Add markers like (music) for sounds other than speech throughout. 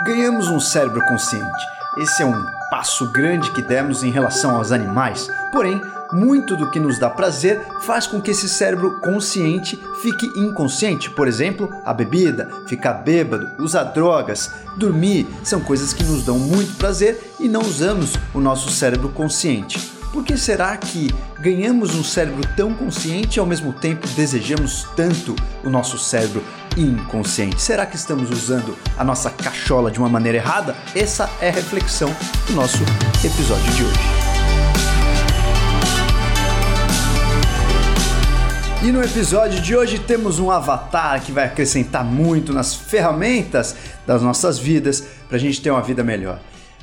Ganhamos um cérebro consciente. Esse é um passo grande que demos em relação aos animais. Porém, muito do que nos dá prazer faz com que esse cérebro consciente fique inconsciente. Por exemplo, a bebida, ficar bêbado, usar drogas, dormir são coisas que nos dão muito prazer e não usamos o nosso cérebro consciente. Por que será que ganhamos um cérebro tão consciente e ao mesmo tempo desejamos tanto o nosso cérebro inconsciente? Será que estamos usando a nossa cachola de uma maneira errada? Essa é a reflexão do nosso episódio de hoje. E no episódio de hoje temos um avatar que vai acrescentar muito nas ferramentas das nossas vidas para a gente ter uma vida melhor.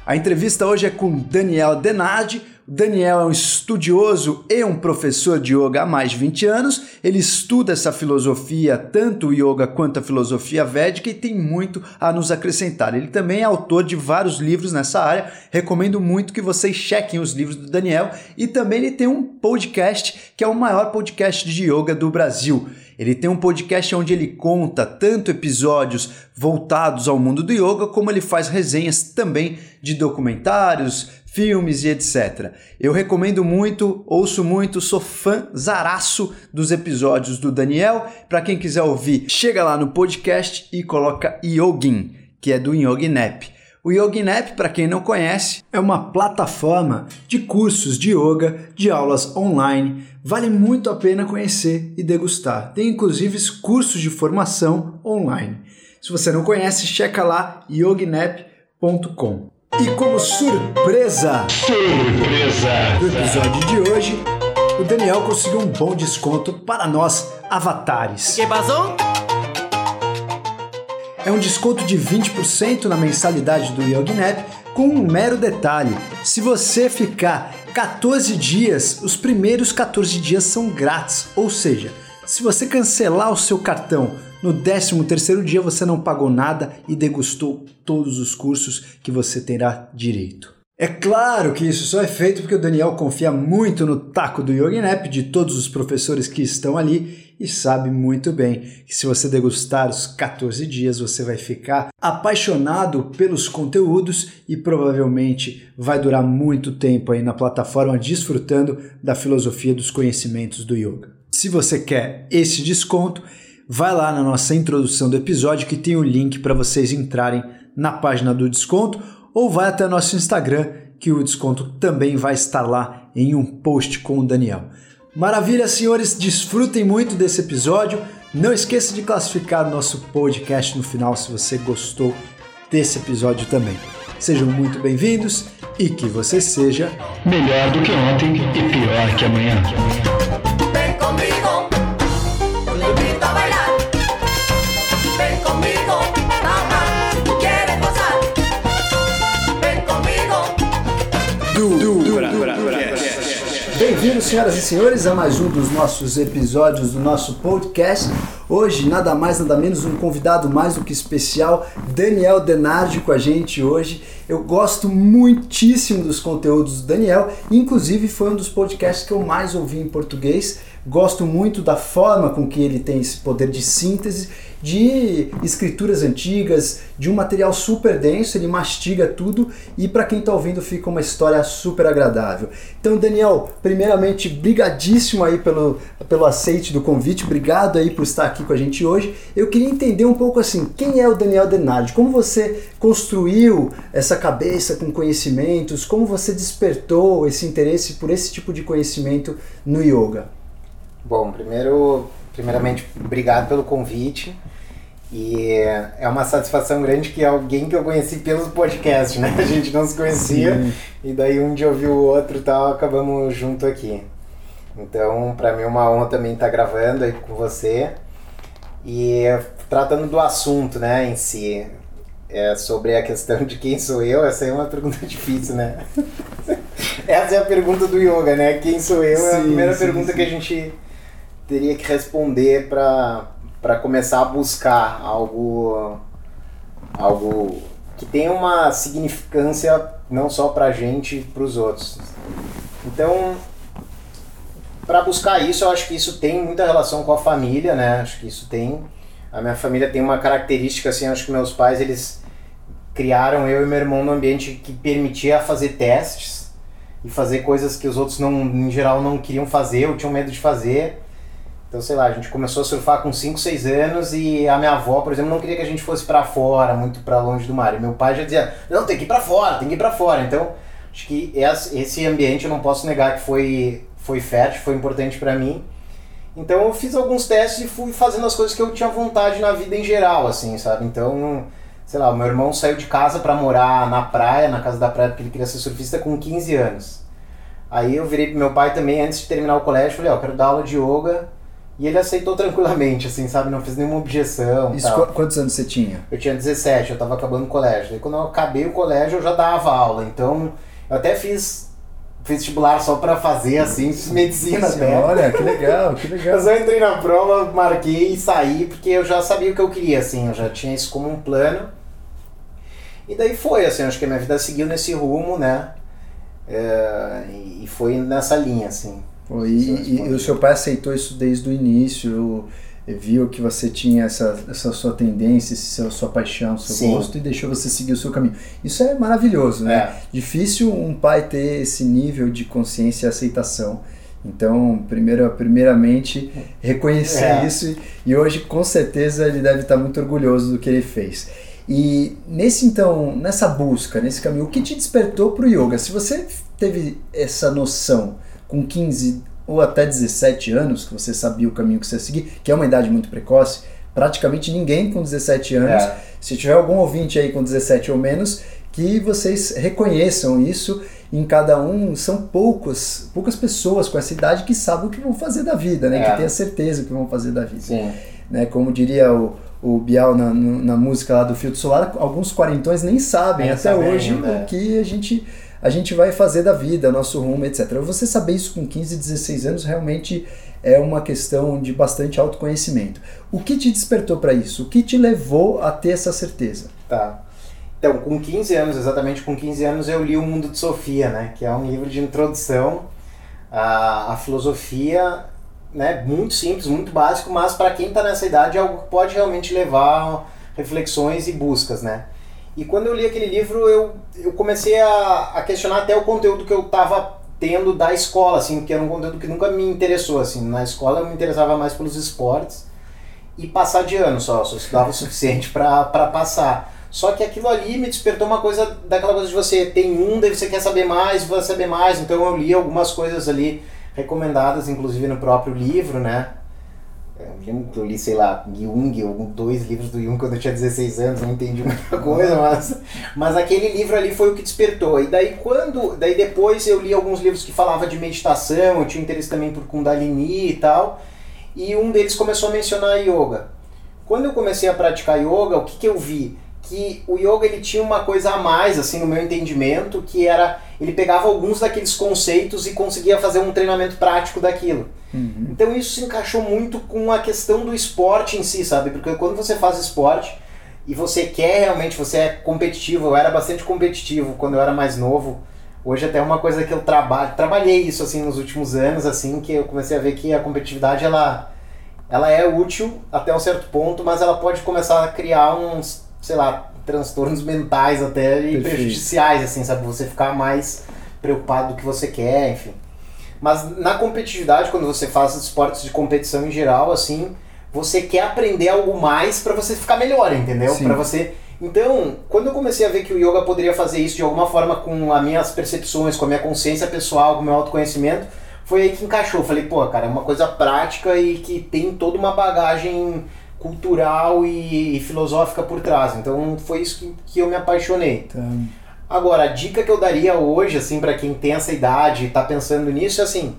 A entrevista hoje é com Daniel Denardi, Daniel é um estudioso e um professor de yoga há mais de 20 anos. Ele estuda essa filosofia, tanto o yoga quanto a filosofia védica, e tem muito a nos acrescentar. Ele também é autor de vários livros nessa área. Recomendo muito que vocês chequem os livros do Daniel. E também ele tem um podcast que é o maior podcast de yoga do Brasil. Ele tem um podcast onde ele conta tanto episódios voltados ao mundo do yoga, como ele faz resenhas também de documentários, filmes e etc. Eu recomendo muito, ouço muito, sou fã zaraço dos episódios do Daniel. Para quem quiser ouvir, chega lá no podcast e coloca Yogin, que é do Yoginap. O Yoginap, para quem não conhece, é uma plataforma de cursos de yoga, de aulas online. Vale muito a pena conhecer e degustar. Tem inclusive cursos de formação online. Se você não conhece, checa lá yoginap.com. E como surpresa, surpresa do episódio de hoje, o Daniel conseguiu um bom desconto para nós avatares. Que passou? É um desconto de 20% na mensalidade do YogiNap com um mero detalhe. Se você ficar 14 dias, os primeiros 14 dias são grátis, ou seja, se você cancelar o seu cartão no 13 terceiro dia você não pagou nada e degustou todos os cursos que você terá direito. É claro que isso só é feito porque o Daniel confia muito no taco do YogiNap de todos os professores que estão ali e sabe muito bem que se você degustar os 14 dias você vai ficar apaixonado pelos conteúdos e provavelmente vai durar muito tempo aí na plataforma desfrutando da filosofia dos conhecimentos do yoga. Se você quer esse desconto, vai lá na nossa introdução do episódio que tem o link para vocês entrarem na página do desconto ou vai até nosso Instagram que o desconto também vai estar lá em um post com o Daniel. Maravilha, senhores, desfrutem muito desse episódio. Não esqueça de classificar nosso podcast no final se você gostou desse episódio também. Sejam muito bem-vindos e que você seja melhor do que ontem e pior que amanhã. Senhoras e senhores, a mais um dos nossos episódios do nosso podcast. Hoje, nada mais, nada menos, um convidado mais do que especial, Daniel Denardi com a gente hoje. Eu gosto muitíssimo dos conteúdos do Daniel, inclusive foi um dos podcasts que eu mais ouvi em português. Gosto muito da forma com que ele tem esse poder de síntese de escrituras antigas, de um material super denso, ele mastiga tudo e para quem está ouvindo fica uma história super agradável. Então, Daniel, primeiramente, brigadíssimo aí pelo, pelo aceite do convite, obrigado aí por estar aqui com a gente hoje. Eu queria entender um pouco assim, quem é o Daniel Denardi? Como você construiu essa cabeça com conhecimentos? Como você despertou esse interesse por esse tipo de conhecimento no yoga? Bom, primeiro, primeiramente, obrigado pelo convite. E é uma satisfação grande que alguém que eu conheci pelos podcasts, né? (laughs) A gente não se conhecia Sim. e daí um dia ouviu o outro e tal, acabamos junto aqui. Então, para mim é uma honra também estar gravando aí com você e tratando do assunto, né, em si. É sobre a questão de quem sou eu, essa é uma pergunta (laughs) difícil, né? (laughs) essa é a pergunta do yoga, né? Quem sou eu sim, é a primeira sim, pergunta sim. que a gente teria que responder para começar a buscar algo algo que tenha uma significância não só para a gente, para os outros. Então, para buscar isso, eu acho que isso tem muita relação com a família, né? Acho que isso tem. A minha família tem uma característica assim, acho que meus pais eles criaram eu e meu irmão num ambiente que permitia fazer testes e fazer coisas que os outros não, em geral não queriam fazer ou tinham medo de fazer. Então, sei lá, a gente começou a surfar com 5, 6 anos e a minha avó, por exemplo, não queria que a gente fosse para fora, muito para longe do mar. E meu pai já dizia: "Não, tem que ir para fora, tem que ir para fora". Então, acho que esse ambiente eu não posso negar que foi foi fértil, foi importante para mim. Então, eu fiz alguns testes e fui fazendo as coisas que eu tinha vontade na vida em geral, assim, sabe? Então, sei lá, o meu irmão saiu de casa para morar na praia, na casa da praia, porque ele queria ser surfista com 15 anos. Aí eu virei pro meu pai também, antes de terminar o colégio, falei, ó, oh, quero dar aula de yoga. E ele aceitou tranquilamente, assim, sabe? Não fez nenhuma objeção. Isso, tal. quantos anos você tinha? Eu tinha 17, eu tava acabando o colégio. Daí quando eu acabei o colégio, eu já dava aula. Então, eu até fiz vestibular só para fazer, assim, medicina até. Olha, que legal, que legal. Mas eu entrei na prova, marquei e saí, porque eu já sabia o que eu queria, assim, eu já tinha isso como um plano. E daí foi, assim, acho que a minha vida seguiu nesse rumo, né? É, e foi nessa linha, assim. Pô, e, e, o seu pai aceitou isso desde o início, viu que você tinha essa, essa sua tendência, essa sua paixão, seu Sim. gosto e deixou você seguir o seu caminho. Isso é maravilhoso, né? É. Difícil um pai ter esse nível de consciência e aceitação. Então, primeiro, primeiramente, reconhecer é. isso e hoje com certeza ele deve estar muito orgulhoso do que ele fez. E nesse então, nessa busca, nesse caminho, o que te despertou para o yoga? Se você teve essa noção com 15 ou até 17 anos, que você sabia o caminho que você ia seguir, que é uma idade muito precoce, praticamente ninguém com 17 anos, é. se tiver algum ouvinte aí com 17 ou menos, que vocês reconheçam isso em cada um, são poucas, poucas pessoas com essa idade que sabem o que vão fazer da vida, né? É. Que tem a certeza o que vão fazer da vida. Sim. Né? Como diria o, o Bial na, na música lá do Filtro Solar, alguns quarentões nem sabem nem até hoje né? o que a gente, a gente vai fazer da vida, nosso rumo, etc. Você saber isso com 15, 16 anos realmente é uma questão de bastante autoconhecimento. O que te despertou para isso? O que te levou a ter essa certeza? Tá. Então, com 15 anos, exatamente com 15 anos, eu li O Mundo de Sofia, né? Que é um livro de introdução à, à filosofia né, muito simples, muito básico, mas para quem está nessa idade é algo que pode realmente levar reflexões e buscas, né? E quando eu li aquele livro, eu, eu comecei a, a questionar até o conteúdo que eu estava tendo da escola, assim, que era um conteúdo que nunca me interessou, assim. Na escola eu me interessava mais pelos esportes e passar de ano só, só estudava o (laughs) suficiente para passar. Só que aquilo ali me despertou uma coisa, daquela coisa de você tem um, daí você quer saber mais, vai saber mais, então eu li algumas coisas ali recomendadas inclusive no próprio livro, né? Eu li, sei lá, Jung, ou dois livros do Jung quando eu tinha 16 anos, não entendi muita (laughs) coisa, mas, mas aquele livro ali foi o que despertou. E daí quando, daí depois eu li alguns livros que falavam de meditação, eu tinha interesse também por Kundalini e tal, e um deles começou a mencionar yoga. Quando eu comecei a praticar yoga, o que, que eu vi? Que o yoga ele tinha uma coisa a mais, assim, no meu entendimento, que era ele pegava alguns daqueles conceitos e conseguia fazer um treinamento prático daquilo. Uhum. Então isso se encaixou muito com a questão do esporte em si, sabe? Porque quando você faz esporte e você quer realmente, você é competitivo, eu era bastante competitivo quando eu era mais novo. Hoje até é uma coisa que eu trabalho, trabalhei isso assim nos últimos anos, assim, que eu comecei a ver que a competitividade ela ela é útil até um certo ponto, mas ela pode começar a criar uns, sei lá, transtornos mentais até e Perfeito. prejudiciais, assim, sabe? Você ficar mais preocupado do que você quer, enfim. Mas na competitividade, quando você faz esportes de competição em geral, assim, você quer aprender algo mais para você ficar melhor, entendeu? Para você então, quando eu comecei a ver que o yoga poderia fazer isso de alguma forma com as minhas percepções, com a minha consciência pessoal, com o meu autoconhecimento, foi aí que encaixou. Falei, pô, cara, é uma coisa prática e que tem toda uma bagagem cultural e, e, filosófica por trás. Então foi isso que, que eu me apaixonei. Tá. Agora, a dica que eu daria hoje, assim, para quem tem essa idade e tá pensando nisso, é assim: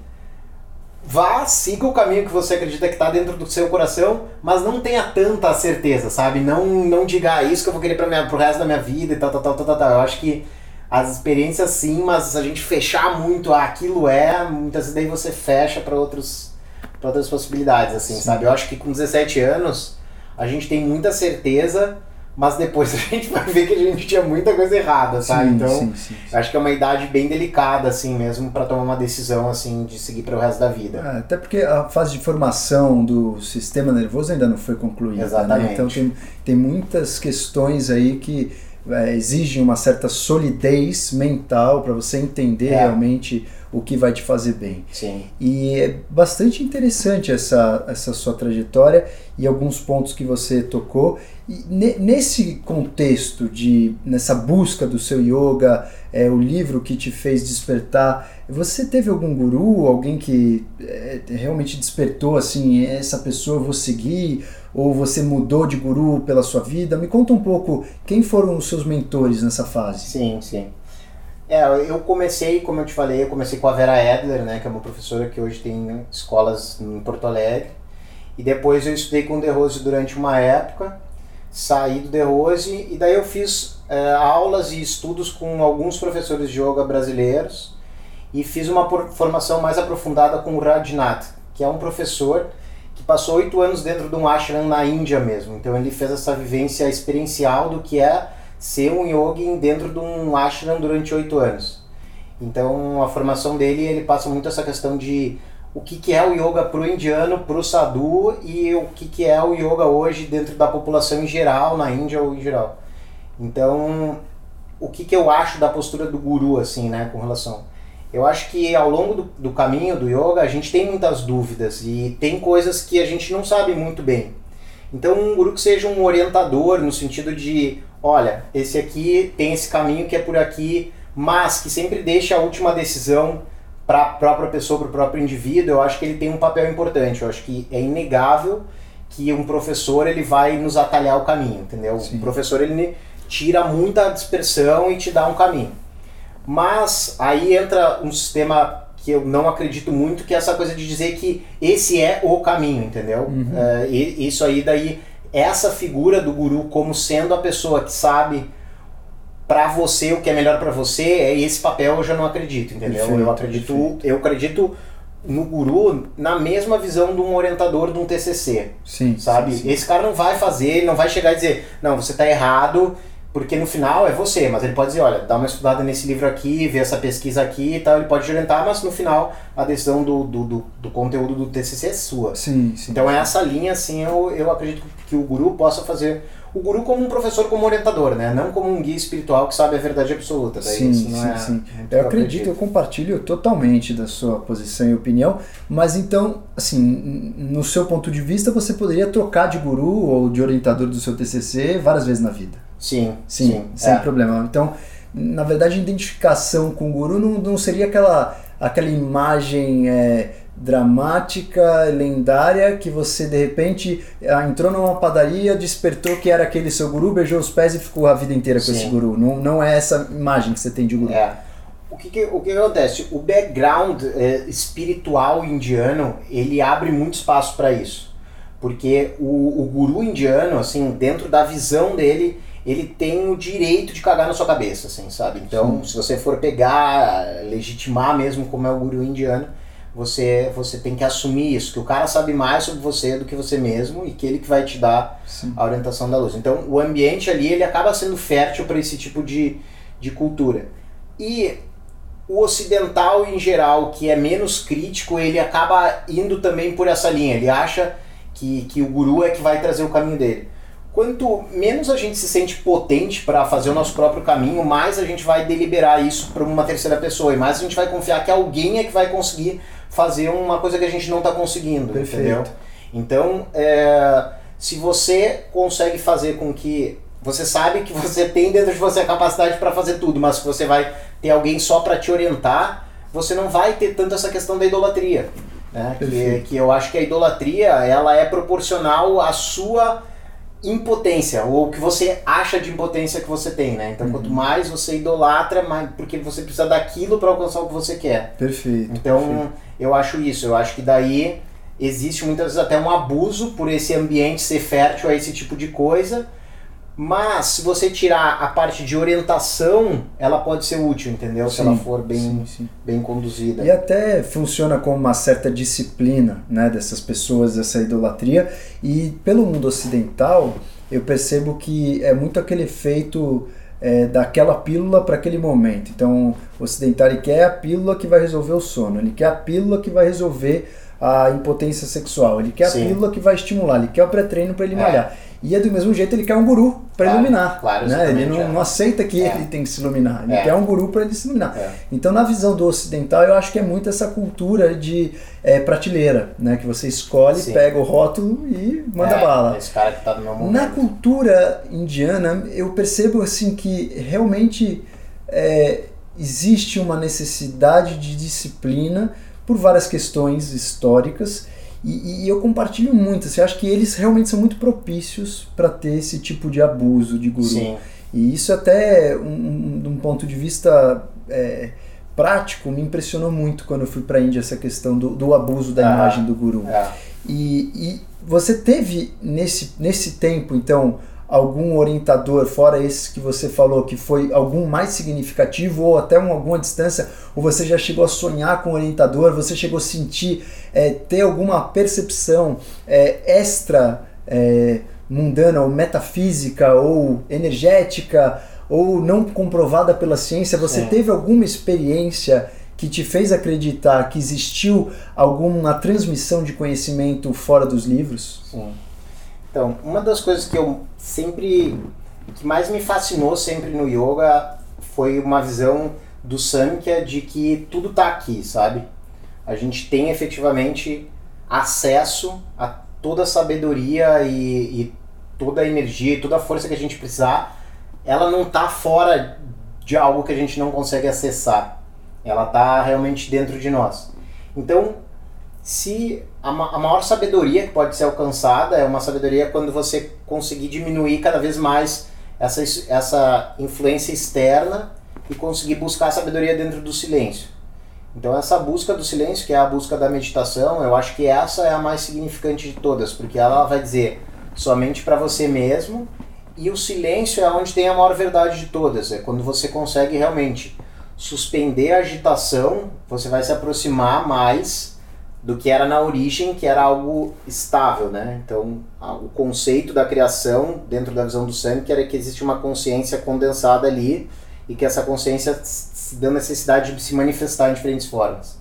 vá, siga o caminho que você acredita que está dentro do seu coração, mas não tenha tanta certeza, sabe? Não, não diga ah, isso que eu vou querer para pro resto da minha vida e tal, tal, tal, tal, tal. Eu acho que as experiências sim, mas a gente fechar muito, ah, aquilo é, muitas vezes daí você fecha para outros para outras possibilidades, assim, sim. sabe? Eu acho que com 17 anos a gente tem muita certeza, mas depois (laughs) a gente vai ver que a gente tinha muita coisa errada, sabe? então, sim, sim, acho que é uma idade bem delicada, assim, mesmo, para tomar uma decisão, assim, de seguir para o resto da vida. É, até porque a fase de formação do sistema nervoso ainda não foi concluída, né? Exatamente. Né? Então, tem, tem muitas questões aí que é, exigem uma certa solidez mental para você entender É. realmente o que vai te fazer bem. Sim. E é bastante interessante essa, essa sua trajetória e alguns pontos que você tocou. E ne- nesse contexto de nessa busca do seu yoga, é, o livro que te fez despertar, você teve algum guru, alguém que é, realmente despertou assim, essa pessoa eu vou seguir, ou você mudou de guru pela sua vida? Me conta um pouco quem foram os seus mentores nessa fase. Sim, sim. É, eu comecei, como eu te falei, eu comecei com a Vera Edler, né, que é uma professora que hoje tem escolas em Porto Alegre. E depois eu estudei com o De Rose durante uma época, saí do De Rose e daí eu fiz é, aulas e estudos com alguns professores de yoga brasileiros e fiz uma formação mais aprofundada com o Rajnath, que é um professor que passou oito anos dentro de um ashram na Índia mesmo. Então ele fez essa vivência experiencial do que é ser um yogin dentro de um ashram durante oito anos. Então a formação dele ele passa muito essa questão de o que, que é o yoga para o indiano, para o sadhu e o que, que é o yoga hoje dentro da população em geral, na Índia ou em geral. Então o que, que eu acho da postura do guru assim, né, com relação eu acho que ao longo do, do caminho do yoga a gente tem muitas dúvidas e tem coisas que a gente não sabe muito bem. Então um guru que seja um orientador no sentido de, olha, esse aqui tem esse caminho que é por aqui, mas que sempre deixa a última decisão para a própria pessoa, para o próprio indivíduo, eu acho que ele tem um papel importante. Eu acho que é inegável que um professor ele vai nos atalhar o caminho, entendeu? Sim. O professor ele tira muita dispersão e te dá um caminho. Mas aí entra um sistema que eu não acredito muito, que é essa coisa de dizer que esse é o caminho, entendeu? É, e- isso aí daí, essa figura do guru como sendo a pessoa que sabe pra você o que é melhor pra você, é esse papel eu já não acredito, entendeu? Perfeito, eu acredito, perfeito. eu acredito no guru na mesma visão de um orientador de um TCC, Sim, sabe? sim, sim. Esse cara não vai fazer, ele não vai chegar e dizer, não, você tá errado, porque no final é você, mas ele pode dizer, olha, dá uma estudada nesse livro aqui, vê essa pesquisa aqui e tal, ele pode te orientar, mas no final a decisão do, do, do, do conteúdo do TCC é sua. Sim, sim. Então é essa linha, assim, eu, eu acredito que o guru possa fazer, o guru como um professor, como orientador, né? Não como um guia espiritual que sabe a verdade absoluta. Daí Sim, isso não sim, é sim. Eu que acredito, eu compartilho totalmente da sua posição e opinião, mas então, assim, no seu ponto de vista, você poderia trocar de guru ou de orientador do seu TCC várias vezes na vida. Sim, Sim, sim. sem é. problema. Então, na verdade, a identificação com o guru não, não seria aquela, aquela imagem é, dramática, lendária, que você de repente ah, entrou numa padaria, despertou que era aquele seu guru, beijou os pés e ficou a vida inteira com Sim. esse guru. Não, não é essa imagem que você tem de guru. É. O que, que- o que acontece? O background eh, espiritual indiano, ele abre muito espaço para isso. Porque o, o guru indiano, assim, dentro da visão dele, ele tem o direito de cagar na sua cabeça, assim, sabe? Então, se você for pegar, legitimar mesmo como é o guru indiano, você, você tem que assumir isso, que o cara sabe mais sobre você do que você mesmo e que ele que vai te dar Sim. a orientação da luz. Então, o ambiente ali, ele acaba sendo fértil para esse tipo de, de cultura. E o ocidental em geral, que é menos crítico, ele acaba indo também por essa linha. Ele acha que, que o guru é que vai trazer o caminho dele. Quanto menos a gente se sente potente para fazer o nosso próprio caminho, mais a gente vai deliberar isso para uma terceira pessoa e mais a gente vai confiar que alguém é que vai conseguir fazer uma coisa que a gente não está conseguindo, Perfeito. entendeu? Então, é, se você consegue fazer com que você sabe que você tem dentro de você a capacidade para fazer tudo, mas que você vai ter alguém só para te orientar, você não vai ter tanto essa questão da idolatria, né? Que, Perfeito. que eu acho que a idolatria ela é proporcional à sua impotência ou o que você acha de impotência que você tem, né? Então, quanto mais você idolatra, mais porque você precisa daquilo para alcançar o que você quer. Perfeito. Então, perfeito. Eu acho isso. Eu acho que daí existe muitas vezes até um abuso por esse ambiente ser fértil a esse tipo de coisa. Mas se você tirar a parte de orientação, ela pode ser útil, entendeu? se Sim, ela for bem, sim, sim. bem conduzida. E até funciona como uma certa disciplina né, dessas pessoas, dessa idolatria. E pelo mundo ocidental, eu percebo que é muito aquele efeito é, daquela pílula para aquele momento. Então, o ocidental quer a pílula que vai resolver o sono, ele quer a pílula que vai resolver a impotência sexual, ele quer Sim. a pílula que vai estimular, ele quer o pré-treino para ele É. malhar. E é do mesmo jeito ele quer um guru para Claro, iluminar. claro, né? Ele não, é. não aceita que É. ele tem que se iluminar. Ele É. quer um guru para ele se iluminar. É. Então, na visão do ocidental, eu acho que é muito essa cultura de é, prateleira, né? Que você escolhe, Sim. pega o rótulo e manda É, bala. Esse cara que tá no meu momento. Na cultura indiana, eu percebo assim que realmente existe uma necessidade de disciplina por várias questões históricas e, e eu compartilho muito. Assim, acho que eles realmente são muito propícios para ter esse tipo de abuso de guru. Sim. E isso até, um, de um ponto de vista é, prático, me impressionou muito quando eu fui para a Índia, essa questão do, do abuso da Ah, imagem do guru. É. E, e você teve nesse, nesse tempo, então, algum orientador, fora esse que você falou, que foi algum mais significativo ou até um, alguma distância, ou você já chegou a sonhar com o orientador, você chegou a sentir, é, ter alguma percepção é, extra é, mundana ou metafísica ou energética ou não comprovada pela ciência, você teve alguma experiência que te fez acreditar que existiu alguma transmissão de conhecimento fora dos livros? Sim. Então, uma das coisas que eu sempre. que mais me fascinou sempre no yoga foi uma visão do Samkhya de que tudo tá aqui, sabe? A gente tem efetivamente acesso a toda a sabedoria e, e toda a energia e toda a força que a gente precisar. Ela não tá fora de algo que a gente não consegue acessar. Ela tá realmente dentro de nós. Então, se a, a maior sabedoria que pode ser alcançada é uma sabedoria quando você conseguir diminuir cada vez mais essa, es- essa influência externa e conseguir buscar a sabedoria dentro do silêncio. Então essa busca do silêncio, que é a busca da meditação, eu acho que essa é a mais significante de todas, porque ela vai dizer somente para você mesmo e o silêncio é onde tem a maior verdade de todas, é quando você consegue realmente suspender a agitação, você vai se aproximar mais do que era na origem, que era algo estável, né? Então, o conceito da criação dentro da visão do Sam, que era que existe uma consciência condensada ali e que essa consciência se dá necessidade de se manifestar em diferentes formas.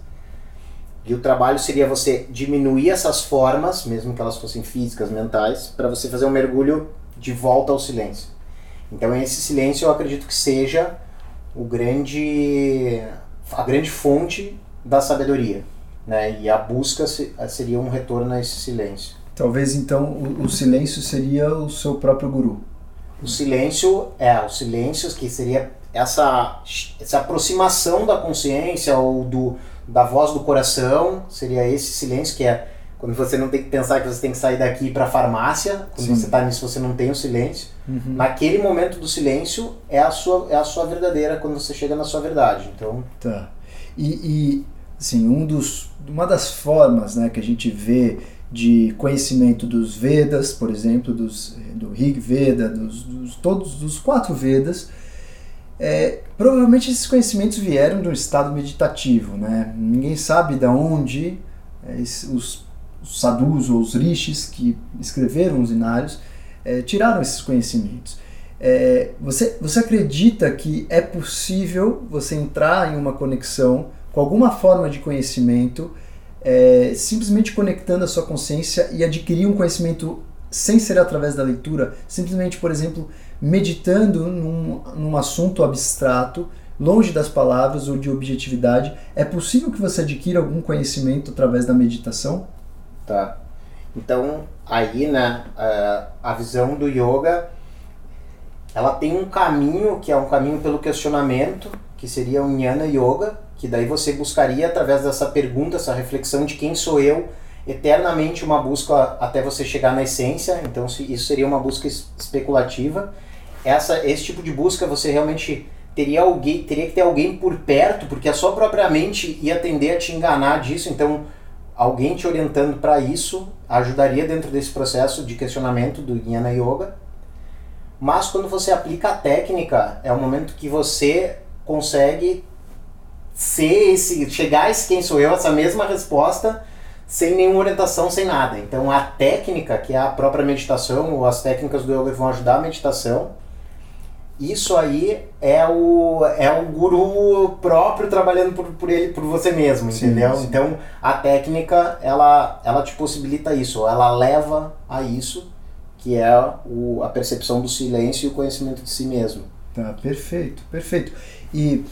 E o trabalho seria você diminuir essas formas, mesmo que elas fossem físicas, mentais, para você fazer um mergulho de volta ao silêncio. Então, esse silêncio eu acredito que seja o grande a grande fonte da sabedoria, né? E a busca se- seria um retorno a esse silêncio. Talvez então o, o silêncio seria o seu próprio guru. O silêncio é o silêncio que seria essa essa aproximação da consciência ou do da voz do coração, seria esse silêncio que é quando você não tem que pensar que você tem que sair daqui para a farmácia, quando Sim. você está nisso você não tem o silêncio. Uhum. Naquele momento do silêncio é a sua é a sua verdadeira quando você chega na sua verdade. Então, Tá. E, e assim, um dos, uma das formas né, que a gente vê de conhecimento dos Vedas, por exemplo, dos, do Rig Veda, dos, dos, todos dos quatro Vedas, é, provavelmente esses conhecimentos vieram de um estado meditativo. Né? Ninguém sabe de onde é, os, os sadhus ou os rishis que escreveram os inários é, tiraram esses conhecimentos. É, você, você acredita que é possível você entrar em uma conexão com alguma forma de conhecimento, é, simplesmente conectando a sua consciência e adquirir um conhecimento sem ser através da leitura, simplesmente, por exemplo, meditando num, num assunto abstrato, longe das palavras ou de objetividade, é possível que você adquira algum conhecimento através da meditação? Tá. Então, aí, né, a- visão do yoga, ela tem um caminho que é um caminho pelo questionamento, que seria o Jnana Yoga, que daí você buscaria através dessa pergunta, essa reflexão de quem sou eu, eternamente uma busca até você chegar na essência. Então, isso seria uma busca es- especulativa. Essa, esse tipo de busca você realmente teria alguém, teria que ter alguém por perto, porque a sua própria mente ia tender a te enganar disso. Então, alguém te orientando para isso ajudaria dentro desse processo de questionamento do Jnana Yoga. Mas quando você aplica a técnica, é o momento que você consegue ser esse, chegar a esse quem sou eu, essa mesma resposta, sem nenhuma orientação, sem nada. Então a técnica, que é a própria meditação, ou as técnicas do yoga vão ajudar a meditação, isso aí é o, é o guru próprio trabalhando por, por ele, por você mesmo, Sim, entendeu? sim. Então a técnica, ela, ela te possibilita isso, ela leva a isso, que é o, a percepção do silêncio e o conhecimento de si mesmo. Tá, perfeito, perfeito. E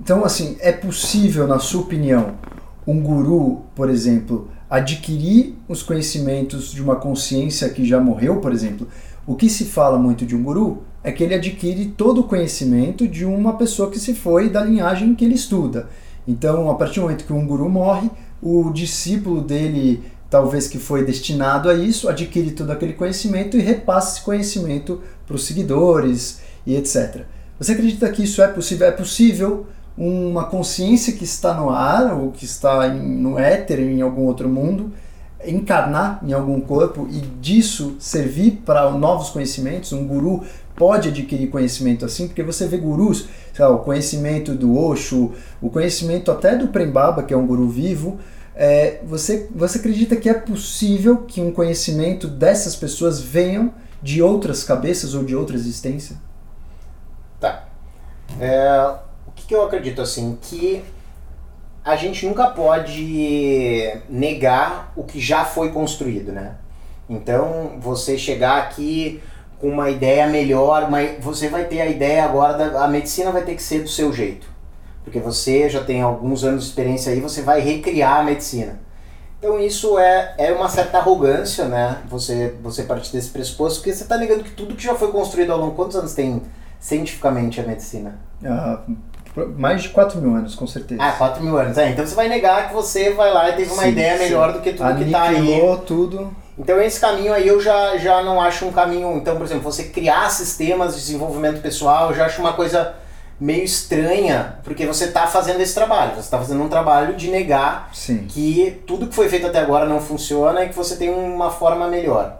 então assim, é possível, na sua opinião, um guru, por exemplo, adquirir os conhecimentos de uma consciência que já morreu, por exemplo? O que se fala muito de um guru é que ele adquire todo o conhecimento de uma pessoa que se foi da linhagem que ele estuda. Então, a partir do momento que um guru morre, o discípulo dele, talvez que foi destinado a isso, adquire todo aquele conhecimento e repassa esse conhecimento para os seguidores e etc. Você acredita que isso é possível? É possível uma consciência que está no ar ou que está em, no éter em algum outro mundo encarnar em algum corpo e disso servir para novos conhecimentos. Um guru pode adquirir conhecimento assim, porque você vê gurus, lá, o conhecimento do Osho, o conhecimento até do Prembaba, que é um guru vivo. É, você, você acredita que é possível que um conhecimento dessas pessoas venham de outras cabeças ou de outra existência? Tá. É, que, eu acredito assim? Que a gente nunca pode negar o que já foi construído, né? Então, você chegar aqui com uma ideia melhor, mas você vai ter a ideia agora da a medicina vai ter que ser do seu jeito. Porque você já tem alguns anos de experiência aí, você vai recriar a medicina. Então isso é, é uma certa arrogância, né? Você, você partir desse pressuposto, porque você está negando que tudo que já foi construído ao longo... Quantos anos tem cientificamente a medicina? Ah, mais de 4 mil anos, com certeza. Ah, 4 mil anos. É, então você vai negar que você vai lá e teve uma sim, ideia sim. melhor do que tudo Aniquilou que tá aí. tudo. Então esse caminho aí eu já, já não acho um caminho. Então, por exemplo, você criar sistemas de desenvolvimento pessoal, eu já acho uma coisa meio estranha, porque você está fazendo esse trabalho. Você está fazendo um trabalho de negar sim. que tudo que foi feito até agora não funciona e que você tem uma forma melhor.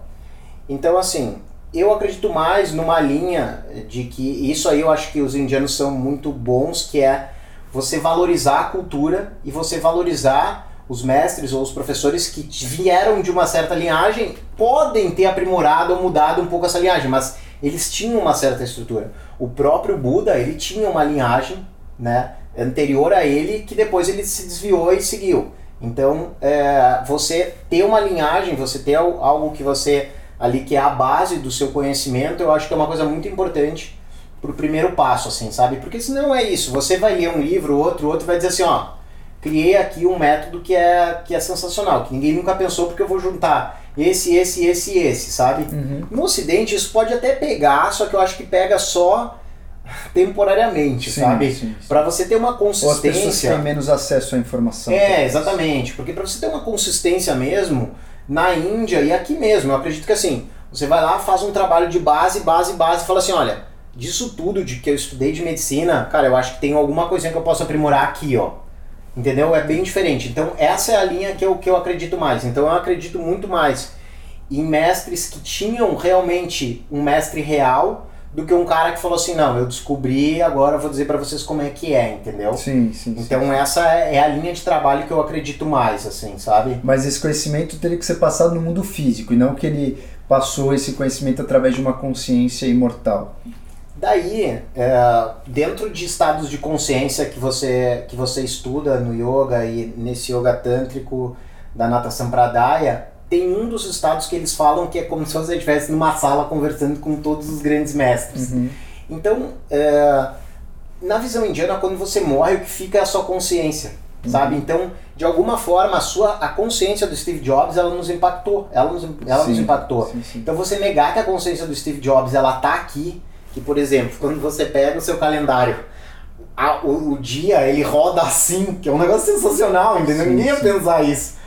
Então, assim, eu acredito mais numa linha de que isso aí eu acho que os indianos são muito bons, que é você valorizar a cultura e você valorizar os mestres ou os professores que vieram de uma certa linhagem podem ter aprimorado ou mudado um pouco essa linhagem, mas eles tinham uma certa estrutura. O próprio Buda, ele tinha uma linhagem, né, anterior a ele que depois ele se desviou e seguiu. Então, é, você ter uma linhagem, você ter algo que você ali que é a base do seu conhecimento, eu acho que é uma coisa muito importante pro primeiro passo, assim, sabe? Porque senão é isso, você vai ler um livro, outro, outro vai dizer assim, ó, criei aqui um método que é, que é sensacional, que ninguém nunca pensou porque eu vou juntar esse, esse, esse esse, sabe? Uhum. No ocidente isso pode até pegar, só que eu acho que pega só (laughs) temporariamente, sim, sabe? Para você ter uma consistência. Ou as pessoas têm menos acesso à informação. É, exatamente. Porque para você ter uma consistência mesmo, na Índia e aqui mesmo. Eu acredito que assim, você vai lá, faz um trabalho de base, base, base, e fala assim, olha, disso tudo de que eu estudei de medicina, cara, eu acho que tem alguma coisinha que eu posso aprimorar aqui, ó. Entendeu? É bem diferente. Então, essa é a linha que eu, que eu acredito mais. Então, eu acredito muito mais em mestres que tinham realmente um mestre real do que um cara que falou assim, não, eu descobri, agora eu vou dizer para vocês como é que é, entendeu? Sim, sim. Então sim. essa é a linha de trabalho que eu acredito mais, assim, sabe? Mas esse conhecimento teria que ser passado no mundo físico e não que ele passou esse conhecimento através de uma consciência imortal. Daí, é, dentro de estados de consciência que você, que você estuda no yoga e nesse yoga tântrico da Nata Sampradaya, tem um dos estados que eles falam que é como se você estivesse numa sala conversando com todos os grandes mestres. Uhum. Então, é, na visão indiana, quando você morre, o que fica é a sua consciência, uhum. sabe? Então, de alguma forma, a sua a consciência do Steve Jobs, ela nos impactou, ela nos, ela sim, nos impactou. Sim, sim. Então, você negar que a consciência do Steve Jobs, ela tá aqui, que, por exemplo, quando você pega o seu calendário, a, o, o, dia, ele roda assim, que é um negócio sensacional, entendeu? Ninguém ia pensar isso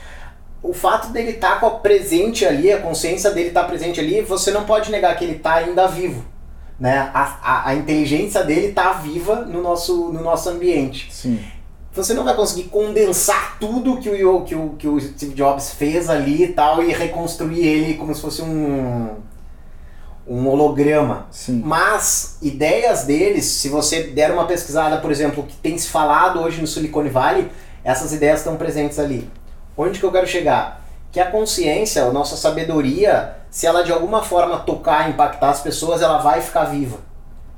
o fato dele estar tá presente ali, a consciência dele estar tá presente ali, você não pode negar que ele está ainda vivo. Né? A, a, a inteligência dele está viva no nosso, no nosso ambiente. Sim. Você não vai conseguir condensar tudo que o, que, o, que o Steve Jobs fez ali e tal e reconstruir ele como se fosse um, um holograma. Sim. Mas ideias deles, se você der uma pesquisada, por exemplo, o que tem se falado hoje no Silicon Valley, essas ideias estão presentes ali. Onde que eu quero chegar? Que a consciência, a nossa sabedoria, se ela de alguma forma tocar, impactar as pessoas, ela vai ficar viva.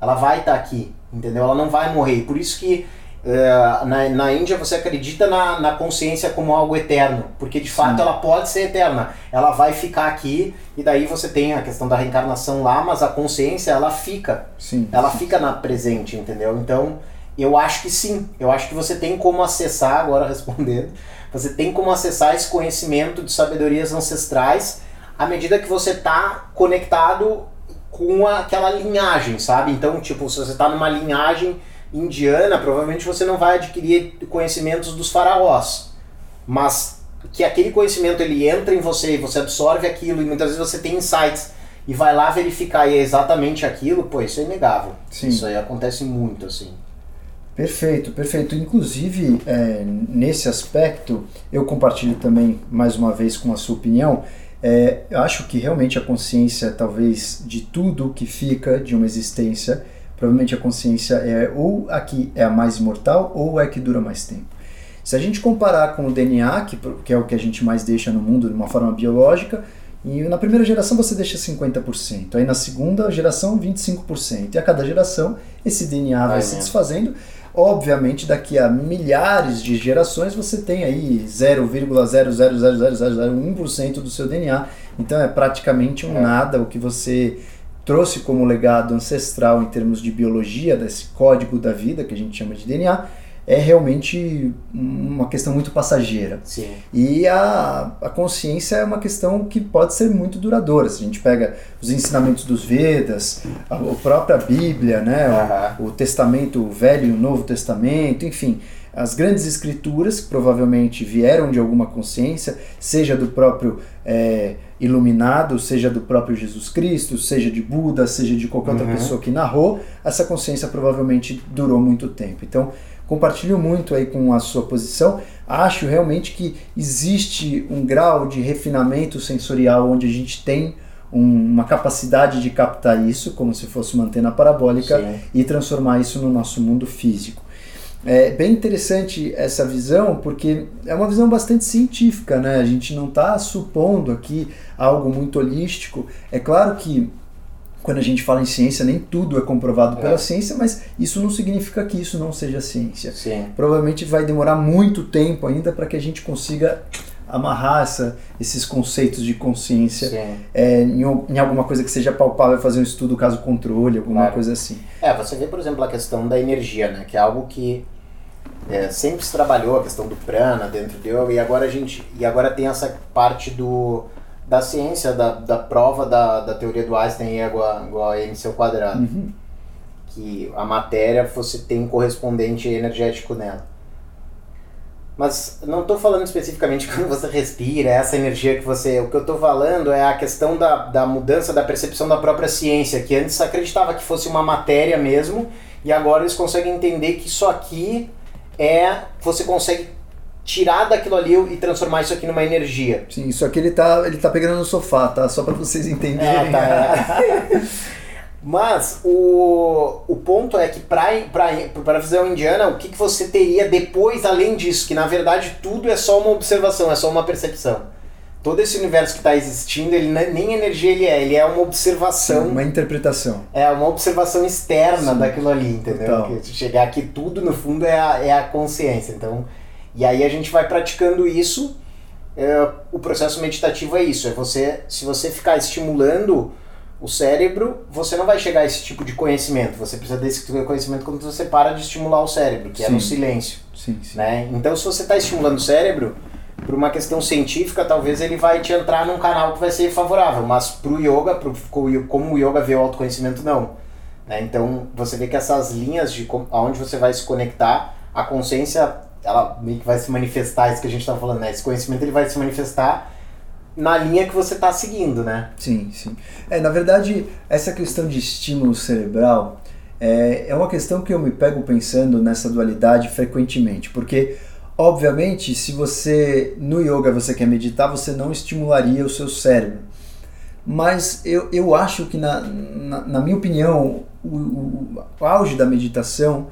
Ela vai estar tá aqui, entendeu? Ela não vai morrer. Por isso que Uh, na, na Índia você acredita na, na consciência como algo eterno, porque de fato ela pode ser eterna. Ela vai ficar aqui e daí você tem a questão da reencarnação lá, mas a consciência ela fica. Sim. Ela fica na presente, entendeu? Então, eu acho que sim. Eu acho que você tem como acessar, agora (laughs) respondendo, você tem como acessar esse conhecimento de sabedorias ancestrais à medida que você está conectado com aquela linhagem, sabe? Então, tipo, se você está numa linhagem indiana, provavelmente você não vai adquirir conhecimentos dos faraós. Mas que aquele conhecimento ele entra em você e você absorve aquilo e muitas vezes você tem insights e vai lá verificar e é exatamente aquilo, pô, isso é inegável. Sim. Isso aí acontece muito, assim. Perfeito, perfeito. Inclusive, é, nesse aspecto, eu compartilho também, mais uma vez, com a sua opinião. É, eu acho que realmente a consciência, talvez, de tudo que fica de uma existência, provavelmente a consciência é ou a que é a mais imortal ou é a que dura mais tempo. Se a gente comparar com o DNA, que, que é o que a gente mais deixa no mundo de uma forma biológica, e na primeira geração você deixa 50%, aí na segunda geração 25%, e a cada geração esse DNA vai, vai se desfazendo. Obviamente, daqui a milhares de gerações você tem aí 0,0000001% do seu DNA. Então é praticamente um é. nada o que você trouxe como legado ancestral em termos de biologia, desse código da vida que a gente chama de DNA, é realmente uma questão muito passageira. Sim. E a, a consciência é uma questão que pode ser muito duradoura. Se a gente pega os ensinamentos dos Vedas, a, a própria Bíblia, né, o, o Testamento o Velho e o Novo Testamento, enfim, as grandes escrituras que provavelmente vieram de alguma consciência, seja do próprio é, iluminado, seja do próprio Jesus Cristo, seja de Buda, seja de qualquer outra uhum. pessoa que narrou, essa consciência provavelmente durou muito tempo. Então, compartilho muito aí com a sua posição. Acho realmente que existe um grau de refinamento sensorial onde a gente tem um, uma capacidade de captar isso, como se fosse uma antena parabólica, Sim. e transformar isso no nosso mundo físico. É bem interessante essa visão, porque é uma visão bastante científica, né? A gente não está supondo aqui algo muito holístico. É claro que quando a gente fala em ciência, nem tudo é comprovado é. pela ciência, mas isso não significa que isso não seja ciência. Sim. Provavelmente vai demorar muito tempo ainda para que a gente consiga amarrar essa, esses conceitos de consciência é, em, em, alguma coisa que seja palpável, fazer um estudo caso controle, alguma claro. coisa assim. É, você vê, por exemplo, a questão da energia, né? Que é algo que é, sempre se trabalhou, a questão do prana dentro de yoga, e agora a gente. E agora tem essa parte do da ciência, da, da prova da, da teoria do Einstein é igual, igual a mc ao quadrado. Uhum. Que a matéria você tem um correspondente energético nela. Mas não estou falando especificamente (laughs) quando você respira, essa energia que você. O que eu estou falando é a questão da, da mudança da percepção da própria ciência, que antes acreditava que fosse uma matéria mesmo, e agora eles conseguem entender que isso aqui é. Você consegue tirar daquilo ali e transformar isso aqui numa energia. Sim, isso aqui ele tá, ele tá pegando no sofá, tá? Só para vocês entenderem. É, tá, é. (laughs) Mas o, o ponto é que para a visão indiana, o que, que você teria depois além disso? Que na verdade tudo é só uma observação, é só uma percepção. Todo esse universo que está existindo, ele nem energia ele é, ele é uma observação. Sim, uma interpretação. É uma observação externa Sim. daquilo ali, entendeu? chegar aqui tudo no fundo é a, é a consciência. Então, e aí a gente vai praticando isso. É, o processo meditativo é isso, é você, se você ficar estimulando o cérebro, você não vai chegar a esse tipo de conhecimento. Você precisa desse conhecimento quando você para de estimular o cérebro, que sim. é no silêncio. Sim, sim. Né? Então, se você está estimulando o cérebro, por uma questão científica, talvez ele vai te entrar num canal que vai ser favorável, mas para o yoga, pro, como o yoga vê o autoconhecimento, não. Né? Então, você vê que essas linhas de aonde você vai se conectar, a consciência ela meio que vai se manifestar, isso que a gente estava falando, né? Esse conhecimento ele vai se manifestar na linha que você está seguindo, né? Sim, sim. É, na verdade, essa questão de estímulo cerebral é, é uma questão que eu me pego pensando nessa dualidade frequentemente, porque obviamente, se você no yoga você quer meditar, você não estimularia o seu cérebro. Mas eu, eu acho que, na, na, na minha opinião, o, o, o auge da meditação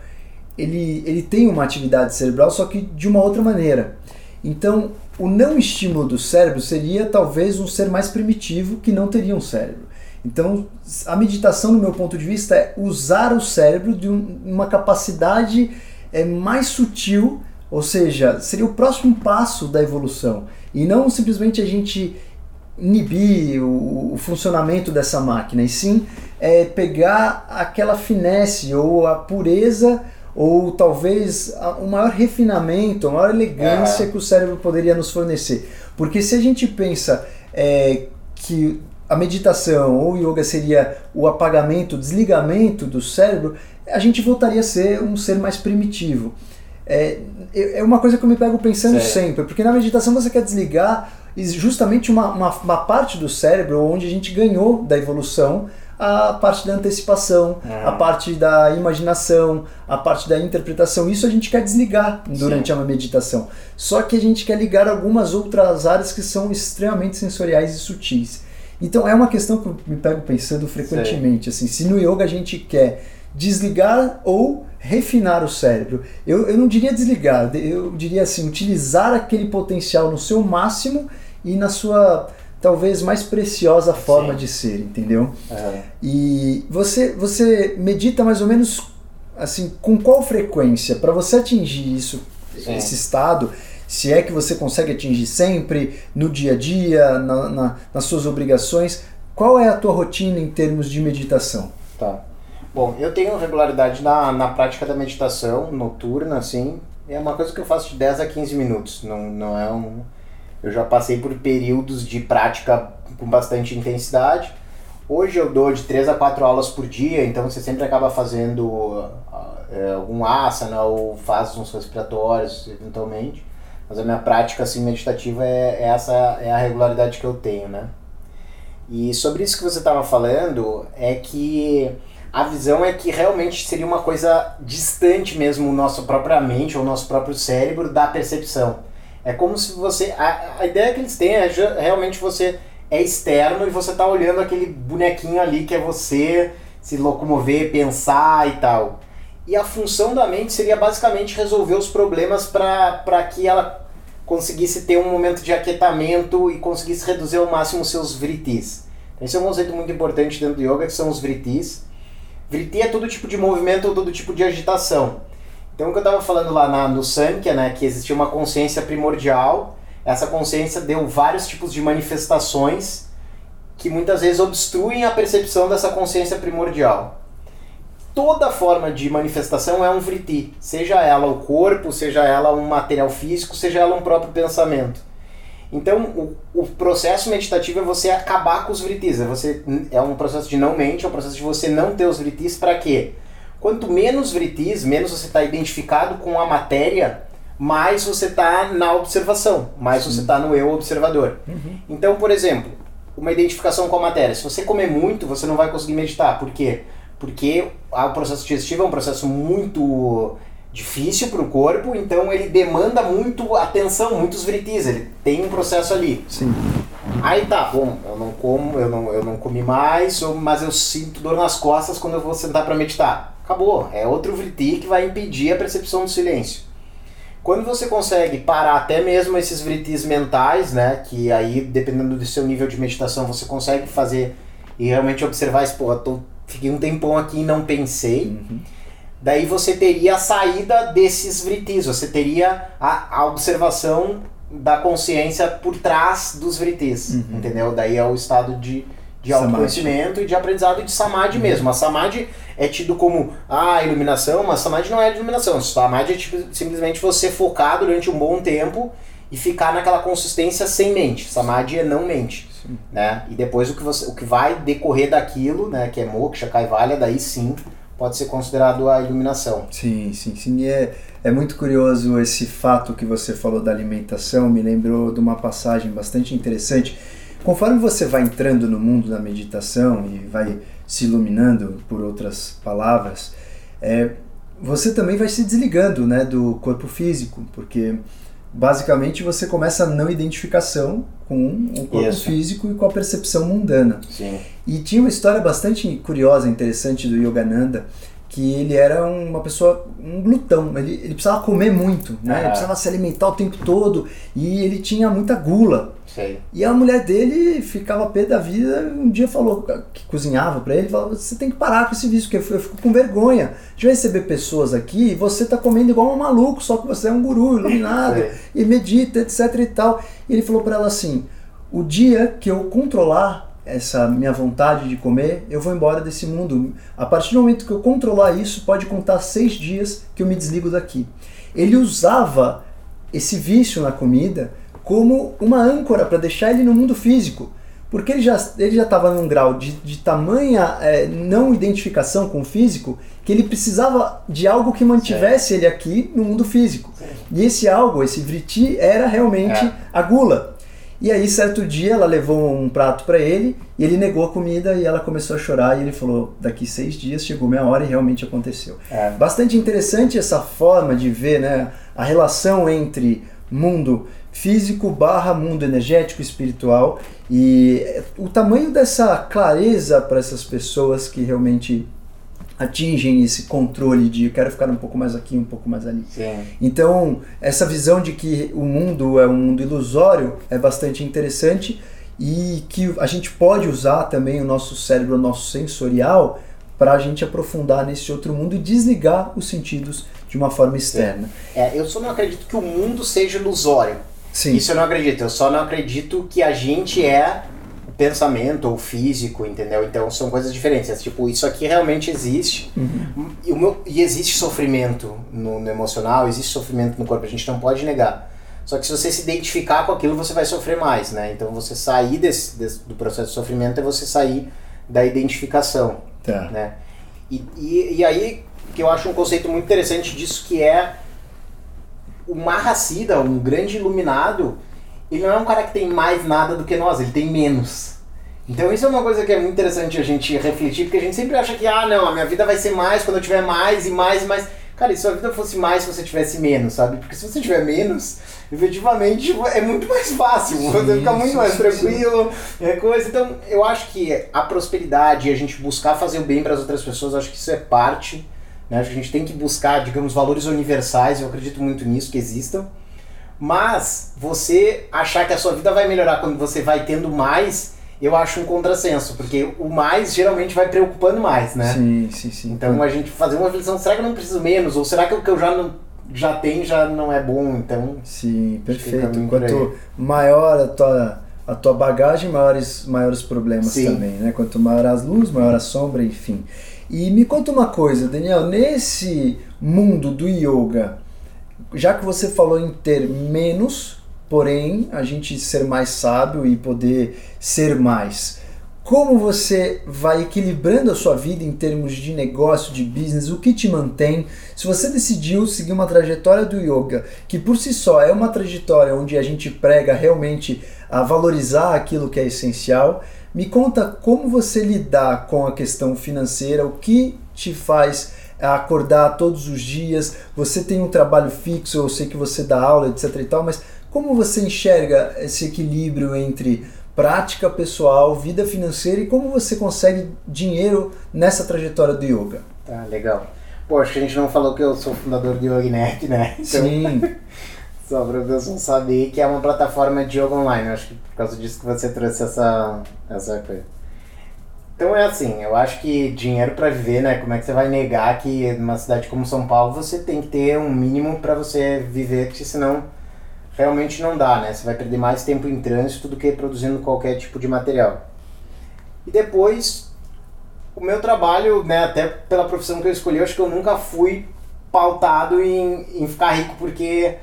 ele, ele tem uma atividade cerebral, só que de uma outra maneira. Então, o não estímulo do cérebro seria talvez um ser mais primitivo que não teria um cérebro. Então, a meditação, no meu ponto de vista, é usar o cérebro de um, uma capacidade é mais sutil, ou seja, seria o próximo passo da evolução. E não simplesmente a gente inibir o, o funcionamento dessa máquina, e sim é, pegar aquela finesse ou a pureza ou talvez o um maior refinamento, a maior elegância é. que o cérebro poderia nos fornecer. Porque se a gente pensa é, que a meditação ou yoga seria o apagamento, o desligamento do cérebro, a gente voltaria a ser um ser mais primitivo. É, é uma coisa que eu me pego pensando sempre, porque na meditação você quer desligar justamente uma, uma, uma parte do cérebro onde a gente ganhou da evolução a parte da antecipação, a é. parte da imaginação, a parte da interpretação. Isso a gente quer desligar durante Sim. a meditação. Só que a gente quer ligar algumas outras áreas que são extremamente sensoriais e sutis. Então é uma questão que eu me pego pensando frequentemente. Assim, se no yoga a gente quer desligar ou refinar o cérebro. Eu, eu não diria desligar, eu diria assim, utilizar aquele potencial no seu máximo e na sua talvez mais preciosa forma Sim. de ser, entendeu? É. E você você medita mais ou menos assim com qual frequência para você atingir isso, Sim. esse estado? Se é que você consegue atingir sempre no dia a dia, na, na, nas suas obrigações, qual é a tua rotina em termos de meditação? Tá. Bom, eu tenho regularidade na, na prática da meditação noturna, assim. É uma coisa que eu faço de 10 a 15 minutos. Não, não é um eu já passei por períodos de prática com bastante intensidade. Hoje eu dou de 3 a 4 aulas por dia, então você sempre acaba fazendo é, algum asana ou faz uns respiratórios eventualmente. Mas a minha prática assim, meditativa é, é essa é a regularidade que eu tenho, né? E sobre isso que você estava falando, é que a visão é que realmente seria uma coisa distante mesmo, nossa própria mente ou nosso próprio cérebro da percepção. É como se você. A, a ideia que eles têm é realmente você é externo e você tá olhando aquele bonequinho ali que é você se locomover, pensar e tal. E a função da mente seria basicamente resolver os problemas para que ela conseguisse ter um momento de aquietamento e conseguisse reduzir ao máximo os seus vritis. Esse é um conceito muito importante dentro do yoga, que são os vritis. Vriti é todo tipo de movimento ou todo tipo de agitação. Então, o que eu estava falando lá na, no Sankhya, né, que existia uma consciência primordial, essa consciência deu vários tipos de manifestações que muitas vezes obstruem a percepção dessa consciência primordial. Toda forma de manifestação é um vriti, seja ela o corpo, seja ela um material físico, seja ela um próprio pensamento. Então, o, o processo meditativo é você acabar com os vritis, é, você, é um processo de não mente, é um processo de você não ter os vritis para quê? Quanto menos vritis, menos você está identificado com a matéria, mais você está na observação, mais Sim. você está no eu observador. Uhum. Então, por exemplo, uma identificação com a matéria. Se você comer muito, você não vai conseguir meditar. Por quê? Porque o processo digestivo é um processo muito difícil para o corpo, então ele demanda muito atenção, muitos vritis, ele tem um processo ali. Sim. Aí tá, bom, eu não como, eu não, eu não comi mais, mas eu sinto dor nas costas quando eu vou sentar para meditar acabou. É outro vriti que vai impedir a percepção do silêncio. Quando você consegue parar até mesmo esses vritis mentais, né, que aí dependendo do seu nível de meditação você consegue fazer e realmente observar isso, porra, tô, fiquei um tempão aqui e não pensei. Uhum. Daí você teria a saída desses vritis, você teria a, a observação da consciência por trás dos vritis, uhum. entendeu? Daí é o estado de, de autoconhecimento e de aprendizado e de samadhi uhum. mesmo. A samadhi é tido como ah, iluminação, mas samadhi não é iluminação. Samadhi é tipo, simplesmente você focar durante um bom tempo e ficar naquela consistência sem mente. Samadhi é não mente. Sim. Né? E depois o que, você, o que vai decorrer daquilo, né, que é moksha, kaivalya, daí sim pode ser considerado a iluminação. Sim, sim, sim. E é, é muito curioso esse fato que você falou da alimentação, me lembrou de uma passagem bastante interessante Conforme você vai entrando no mundo da meditação e vai se iluminando, por outras palavras, é, você também vai se desligando né, do corpo físico, porque basicamente você começa a não identificação com o corpo Isso. físico e com a percepção mundana. Sim. E tinha uma história bastante curiosa, interessante do Yogananda, que ele era uma pessoa, um glutão, ele, ele precisava comer muito, né? Ele Ah. precisava se alimentar o tempo todo e ele tinha muita gula. Sei. E a mulher dele ficava pé da vida, um dia falou que cozinhava pra ele, falava, você tem que parar com esse vício, porque eu fico com vergonha de receber pessoas aqui e você tá comendo igual um maluco, só que você é um guru iluminado Sei. e medita, etc e tal. E ele falou pra ela assim: "O dia que eu controlar essa minha vontade de comer, eu vou embora desse mundo. A partir do momento que eu controlar isso, pode contar seis dias que eu me desligo daqui." Ele usava esse vício na comida como uma âncora para deixar ele no mundo físico. Porque ele já ele já estava num grau de, de tamanha eh, não identificação com o físico que ele precisava de algo que mantivesse ele aqui no mundo físico. E esse algo, esse vriti, era realmente É. a gula. E aí, certo dia, ela levou um prato para ele e ele negou a comida e ela começou a chorar. E ele falou: Daqui seis dias chegou minha hora e realmente aconteceu. É. Bastante interessante essa forma de ver né, a relação entre mundo físico barra mundo energético e espiritual e o tamanho dessa clareza para essas pessoas que realmente atingem esse controle de eu quero ficar um pouco mais aqui, um pouco mais ali. Sim. Então, essa visão de que o mundo é um mundo ilusório é bastante interessante e que a gente pode usar também o nosso cérebro, o nosso sensorial, para a gente aprofundar nesse outro mundo e desligar os sentidos de uma forma externa. É, eu só não acredito que o mundo seja ilusório. Sim, Isso eu não acredito. Eu só não acredito que a gente é pensamento ou físico, entendeu? Então são coisas diferentes. É, tipo, isso aqui realmente existe. E, o meu, e existe sofrimento no, no emocional, existe sofrimento no corpo. A gente não pode negar. Só que se você se identificar com aquilo, você vai sofrer mais, né? Então você sair desse, desse- do processo de sofrimento é você sair da identificação tá. né? E, e, e aí que eu acho um conceito muito interessante disso que é o Mahasiddha, um grande iluminado, ele não é um cara que tem mais nada do que nós, ele tem menos. Então isso é uma coisa que é muito interessante a gente refletir, porque a gente sempre acha que, ah, não, a minha vida vai ser mais quando eu tiver mais e mais e mais. Cara, e se a vida fosse mais se você tivesse menos, sabe? Porque se você tiver menos, efetivamente é muito mais fácil, você fica muito sim, mais sim, tranquilo, é coisa. Então, eu acho que a prosperidade, a gente buscar fazer o bem para as outras pessoas, acho que isso é parte. Né? Acho que a gente tem que buscar, digamos, valores universais, eu acredito muito nisso, que existam. Mas você achar que a sua vida vai melhorar quando você vai tendo mais, eu acho um contrassenso, porque o mais geralmente vai preocupando mais, né? Sim, sim, sim. Então a gente fazer uma reflexão, será que eu não preciso menos? Ou será que o que eu já, não, já tenho já não é bom? Então, Sim, que perfeito. Quanto maior a tua, a tua bagagem, maiores, maiores problemas Sim. também, né? Quanto maior as luzes, maior a sombra, enfim. E me conta uma coisa, Daniel, nesse mundo do yoga, já que você falou em ter menos, porém a gente ser mais sábio e poder ser mais, como você vai equilibrando a sua vida em termos de negócio, de business, o que te mantém? Se você decidiu seguir uma trajetória do yoga, que por si só é uma trajetória onde a gente prega realmente a valorizar aquilo que é essencial, me conta como você lidar com a questão financeira, o que te faz acordar todos os dias, você tem um trabalho fixo, eu sei que você dá aula, etc e tal, mas como você enxerga esse equilíbrio entre prática pessoal, vida financeira e como você consegue dinheiro nessa trajetória do yoga? tá legal. Pô, acho que a gente não falou que eu sou fundador do YogiNet, né? Então, Sim, (laughs) Só para o pessoal saber que é uma plataforma de yoga online. Eu acho que por causa disso que você trouxe essa, essa coisa. Então é assim, eu acho que dinheiro para viver, né? Como é que você vai negar que numa cidade como São Paulo você tem que ter um mínimo para você viver, porque senão realmente não dá, né? Você vai perder mais tempo em trânsito do que produzindo qualquer tipo de material. E depois, o meu trabalho, né, até pela profissão que eu escolhi, eu acho que eu nunca fui pautado em, em ficar rico porque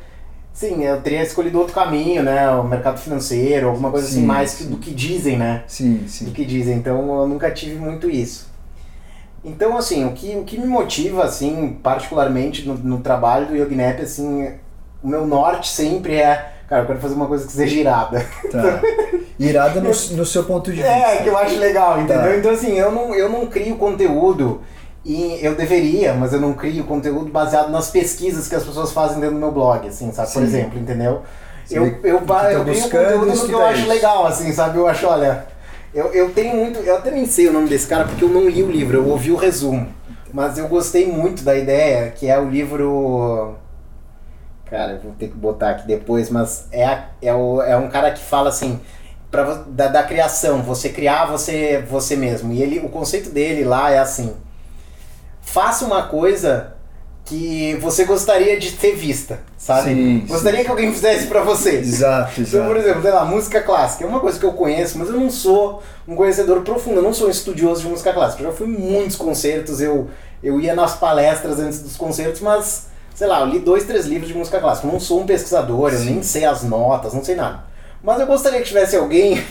sim, eu teria escolhido outro caminho, né, o mercado financeiro, alguma coisa assim Sim, mais sim. do que dizem, né? sim, do sim. que dizem. Então eu nunca tive muito isso. Então, assim, o que, o que me motiva, assim, particularmente no, no trabalho do Yoginep, assim, o meu norte sempre é, cara, eu quero fazer uma coisa que seja irada. Tá. (laughs) Irada no, no seu ponto de vista. É, que eu acho legal, entendeu? Tá. Então, assim, eu não, eu não crio conteúdo e eu deveria, mas eu não crio conteúdo baseado nas pesquisas que as pessoas fazem dentro do meu blog, assim, sabe? Por Sim. exemplo, entendeu? Você Eu, eu, ba- tá eu crio conteúdo no que eu acho legal, assim, sabe? Eu acho, olha, eu, eu tenho muito. Eu até nem sei o nome desse cara porque eu não li o livro, eu ouvi o resumo. Mas eu gostei muito da ideia, que é o livro. Cara, eu vou ter que botar aqui depois, mas é, é, o, é um cara que fala assim. Pra, da, da criação, você criar você, você mesmo. E ele, o conceito dele lá é assim: faça uma coisa que você gostaria de ter vista, sabe? Sim, gostaria sim. que alguém fizesse pra você. Exato, Então, por exato. exemplo, sei lá, música clássica é uma coisa que eu conheço, mas eu não sou um conhecedor profundo, eu não sou um estudioso de música clássica. Eu já fui em muitos concertos, eu, eu ia nas palestras antes dos concertos, mas, sei lá, eu li dois, três livros de música clássica. Eu não sou um pesquisador, eu Sim. nem sei as notas, não sei nada. Mas eu gostaria que tivesse alguém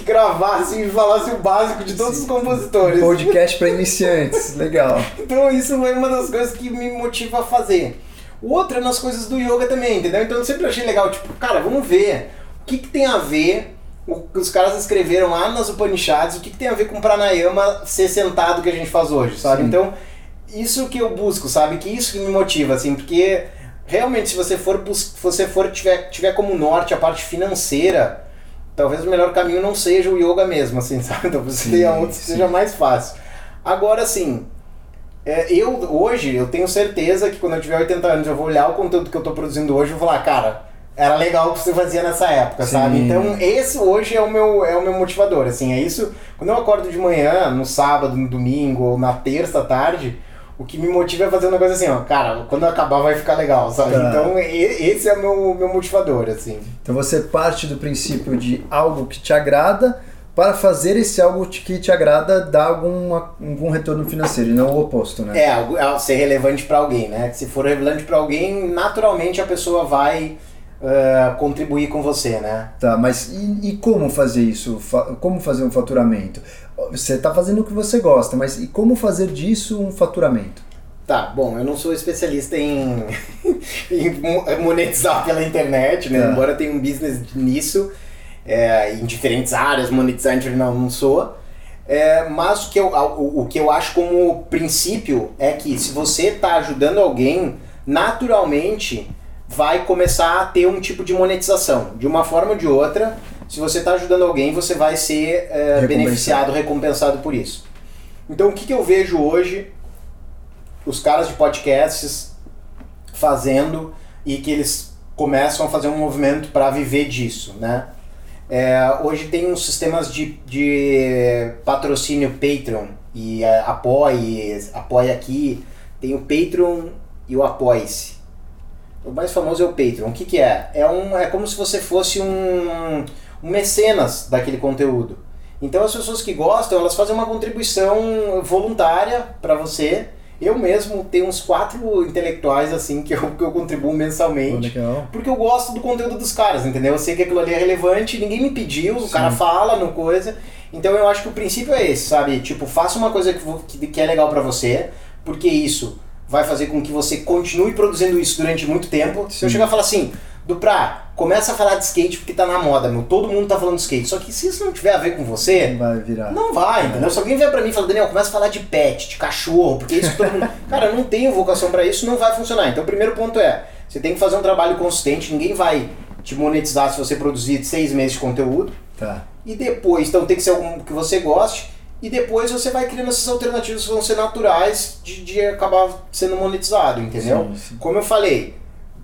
gravasse e falasse o básico de todos os compositores. Podcast para (laughs) iniciantes, legal. Então isso é uma das coisas que me motiva a fazer. O outro é nas coisas do yoga também, entendeu? Então eu sempre achei legal, tipo, cara, vamos ver o que, que tem a ver, o que os caras escreveram lá nas Upanishads, o que, que tem a ver com pranayama ser sentado que a gente faz hoje, sabe? Sim. Então, isso que eu busco, sabe? Que isso que me motiva, assim, porque realmente se você for, se você for tiver, tiver como norte a parte financeira, talvez o melhor caminho não seja o yoga mesmo, assim, (laughs) sabe? Talvez Sim, tenha outro que sim. seja mais fácil. Agora, assim, é, eu hoje, eu tenho certeza que quando eu tiver 80 anos eu vou olhar o conteúdo que eu tô produzindo hoje e vou falar, cara, era legal o que você fazia nessa época, Sim. sabe? Então esse hoje é o meu é o meu motivador, assim, é isso. Quando eu acordo de manhã, no sábado, no domingo ou na terça tarde, o que me motiva é fazer uma coisa assim, ó, cara, quando acabar vai ficar legal, sabe? Tá. Então esse é o meu, meu motivador, assim. Então você parte do princípio de algo que te agrada para fazer esse algo que te agrada dar algum, algum retorno financeiro, e não o oposto, né? É, algo- é ser relevante pra alguém, né? Se for relevante pra alguém, naturalmente a pessoa vai eh, contribuir com você, né? Tá, mas e, e como fazer isso? Fa- Como fazer um faturamento? Você está fazendo o que você gosta, mas e como fazer disso um faturamento? Tá, bom, eu não sou especialista em, (laughs) em mo- monetizar pela internet, né? Tá. Embora tenha um business nisso, é, em diferentes áreas, monetizar internet não, não sou. É, mas o que, eu, o, o que eu acho como princípio é que se você está ajudando alguém, naturalmente vai começar a ter um tipo de monetização. De uma forma ou de outra, se você está ajudando alguém, você vai ser é, Recompensado. beneficiado, recompensado por isso. Então o que, que eu vejo hoje os caras de podcasts fazendo e que eles começam a fazer um movimento para viver disso, né? É, hoje tem uns sistemas de, de patrocínio Patreon e é, apoie, apoie aqui. Tem o Patreon e o Apoie-se. O mais famoso é o Patreon. O que, que é? É, um, é como se você fosse um, um mecenas daquele conteúdo. Então as pessoas que gostam, elas fazem uma contribuição voluntária para você. Eu mesmo tenho uns quatro intelectuais assim que eu, que eu contribuo mensalmente. Legal. Porque eu gosto do conteúdo dos caras, entendeu? Eu sei que aquilo ali é relevante, ninguém me pediu, o cara fala no coisa. Então eu acho que o princípio é esse, sabe? Tipo, faça uma coisa que, que, é legal pra você, porque isso vai fazer com que você continue produzindo isso durante muito tempo. Se eu Sim. chegar e falar assim, Duprá, começa a falar de skate porque tá na moda, meu. Todo mundo tá falando de skate. Só que se isso não tiver a ver com você, Não vai virar. não vai, entendeu? Se alguém vier pra mim e falar, Daniel, começa a falar de pet, de cachorro, porque isso que todo mundo. (laughs) Cara, eu não tenho vocação pra isso, não vai funcionar. Então o primeiro ponto é: você tem que fazer um trabalho consistente, ninguém vai te monetizar se você produzir seis meses de conteúdo. Tá. E depois, então tem que ser algum que você goste. E depois você vai criando essas alternativas que vão ser naturais de, de acabar sendo monetizado, entendeu? Sim, sim. Como eu falei,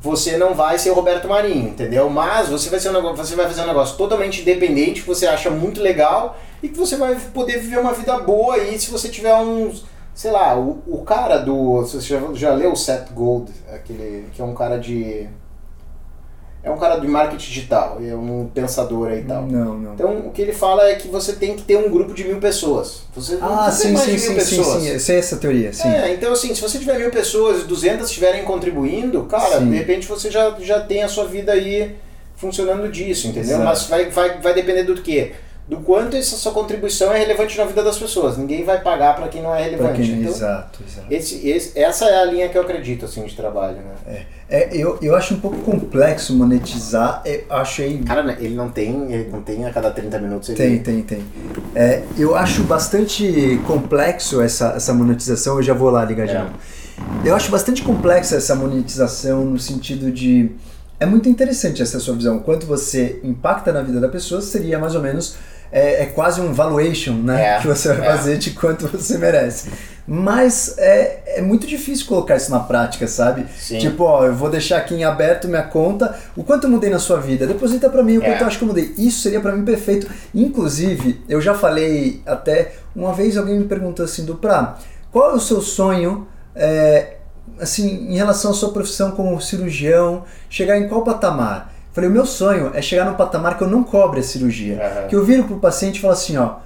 você não vai ser o Roberto Marinho, entendeu? Mas você vai, ser um negócio, você vai fazer um negócio totalmente independente, que você acha muito legal e que você vai poder viver uma vida boa aí se você tiver uns. Sei lá, o, o cara do. Você já, já leu o Seth Gold, aquele. que é um cara de. É um cara de marketing digital, é um pensador aí e tal. Não, não. Então o que ele fala é que você tem que ter um grupo de mil pessoas. Você não ah, sim, mais sim, de sim, mil sim, pessoas. sim. Eu sei essa teoria, sim. É, então assim, se você tiver mil pessoas e 200 estiverem contribuindo, cara, Sim. de repente você já, já tem a sua vida aí funcionando disso, entendeu? Exato. Mas vai, vai, vai depender do quê? Do quanto essa sua contribuição é relevante na vida das pessoas. Ninguém vai pagar para quem não é relevante. quem... Então, Exato, exato. esse, esse, essa é a linha que eu acredito assim de trabalho, né? É, eu, eu acho um pouco complexo monetizar. Eu achei. Cara, né, ele não tem, ele não tem a cada 30 minutos ele Tem, tem, tem. É, eu acho bastante complexo essa, essa monetização. Eu já vou lá ligar É. novo. Eu acho bastante complexa essa monetização no sentido de. É muito interessante essa sua visão. Quanto você impacta na vida da pessoa seria mais ou menos. É, é quase um valuation, né? É, que você vai é. fazer de quanto você merece. mas é, é muito difícil colocar isso na prática, sabe? Sim. Tipo, ó, eu vou deixar aqui em aberto minha conta, o quanto eu mudei na sua vida, deposita pra mim o quanto É. eu acho que eu mudei. Isso seria pra mim perfeito. Inclusive, eu já falei até, uma vez alguém me perguntou assim, Duprá, qual é o seu sonho, é, assim, em relação à sua profissão como cirurgião, chegar em qual patamar? Falei, o meu sonho é chegar num patamar que eu não cobre a cirurgia. Aham. Que eu viro pro paciente e falo assim, ó,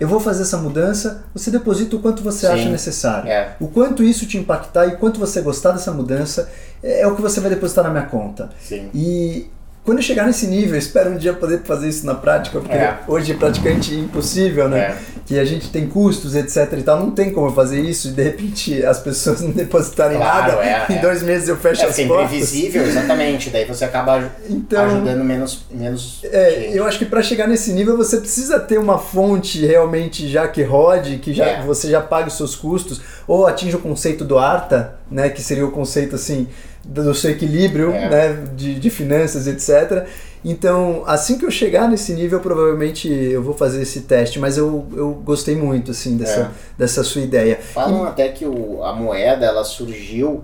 eu vou fazer essa mudança, você deposita o quanto você Sim. acha necessário. É. O quanto isso te impactar e quanto você gostar dessa mudança é o que você vai depositar na minha conta. Sim. E quando eu chegar nesse nível, eu espero um dia poder fazer isso na prática, porque É. hoje é praticamente impossível, né? É. Que a gente tem custos, etc e tal, não tem como eu fazer isso e de repente as pessoas (laughs) não depositarem Claro, nada. é, em é. dois meses eu fecho É as portas. invisível, exatamente. Daí você acaba Então- ajudando menos, menos É, eu acho que para chegar nesse nível você precisa ter uma fonte realmente já que rode, que já É. você já pague os seus custos, ou atinja o conceito do ARTA, né, que seria o conceito assim do seu equilíbrio, É. né, de, de finanças, etc. Então, assim que eu chegar nesse nível, provavelmente eu vou fazer esse teste, mas eu, eu gostei muito assim dessa, É. dessa sua ideia. Falam até que o, a moeda ela surgiu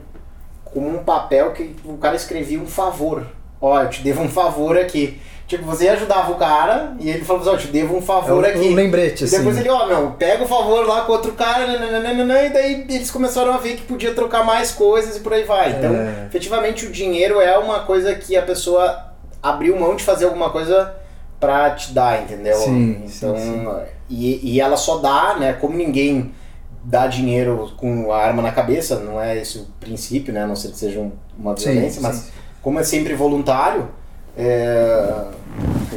como um papel que o cara escrevia um favor. Ó, eu te devo um favor aqui. Tipo, você ajudava o cara e ele falava assim, ó, eu te devo um favor É um- aqui. um lembrete, E depois assim. ele, ó, meu, pega o favor lá com outro cara, nananana, e daí eles começaram a ver que podia trocar mais coisas e por aí vai. Então, É. efetivamente, o dinheiro é uma coisa que a pessoa abriu mão de fazer alguma coisa pra te dar, entendeu? Sim, então, sim, sim. E, e ela só dá, né? Como ninguém dá dinheiro com a arma na cabeça, não é esse o princípio, né? A não ser que seja um- uma violência, sim. mas como é sempre voluntário, é...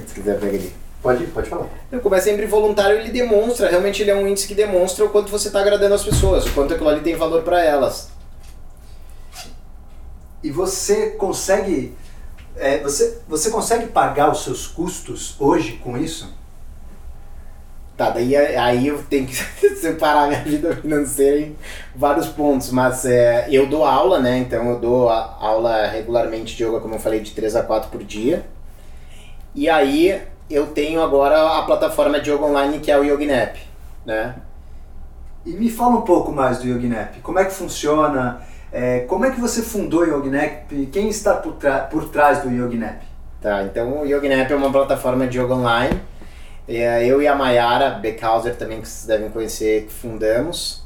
se quiser pega ali. Pode, pode falar. Como é sempre voluntário, ele demonstra, realmente ele é um índice que demonstra o quanto você está agradando as pessoas, o quanto aquilo ali tem valor para elas. E você consegue. é, você, você consegue pagar os seus custos hoje com isso? Tá, daí aí eu tenho que (laughs) separar minha vida financeira em vários pontos, mas é, eu dou aula, né? Então eu dou a- aula regularmente de yoga, como eu falei, de 3 a 4 por dia. E aí eu tenho agora a plataforma de yoga online que é o YogiNap, né? E me fala um pouco mais do YogiNap. Como é que funciona? É, como é que você fundou o YogiNap? Quem está por, por trás do YogiNap? Tá, então o YogiNap é uma plataforma de yoga online. É, eu e a Mayara Beckhauser também, que vocês devem conhecer, fundamos.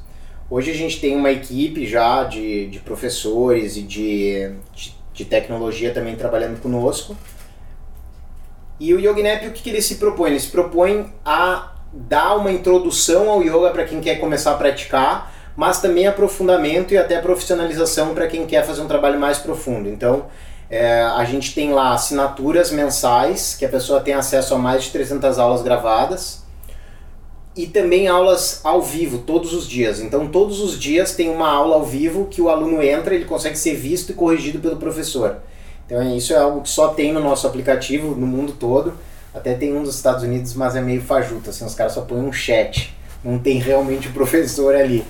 Hoje a gente tem uma equipe já de, de professores e de, de, de tecnologia também trabalhando conosco. E o YogiNap, o que, que ele se propõe? Ele se propõe a dar uma introdução ao yoga para quem quer começar a praticar, mas também aprofundamento e até profissionalização para quem quer fazer um trabalho mais profundo. Então, é, a gente tem lá assinaturas mensais, que a pessoa tem acesso a mais de 300 aulas gravadas, e também aulas ao vivo, todos os dias. Então, todos os dias tem uma aula ao vivo que o aluno entra, ele consegue ser visto e corrigido pelo professor. Então, isso é algo que só tem no nosso aplicativo, no mundo todo. Até tem um dos Estados Unidos, mas é meio fajuto, assim, os caras só põem um chat. Não tem realmente o professor ali.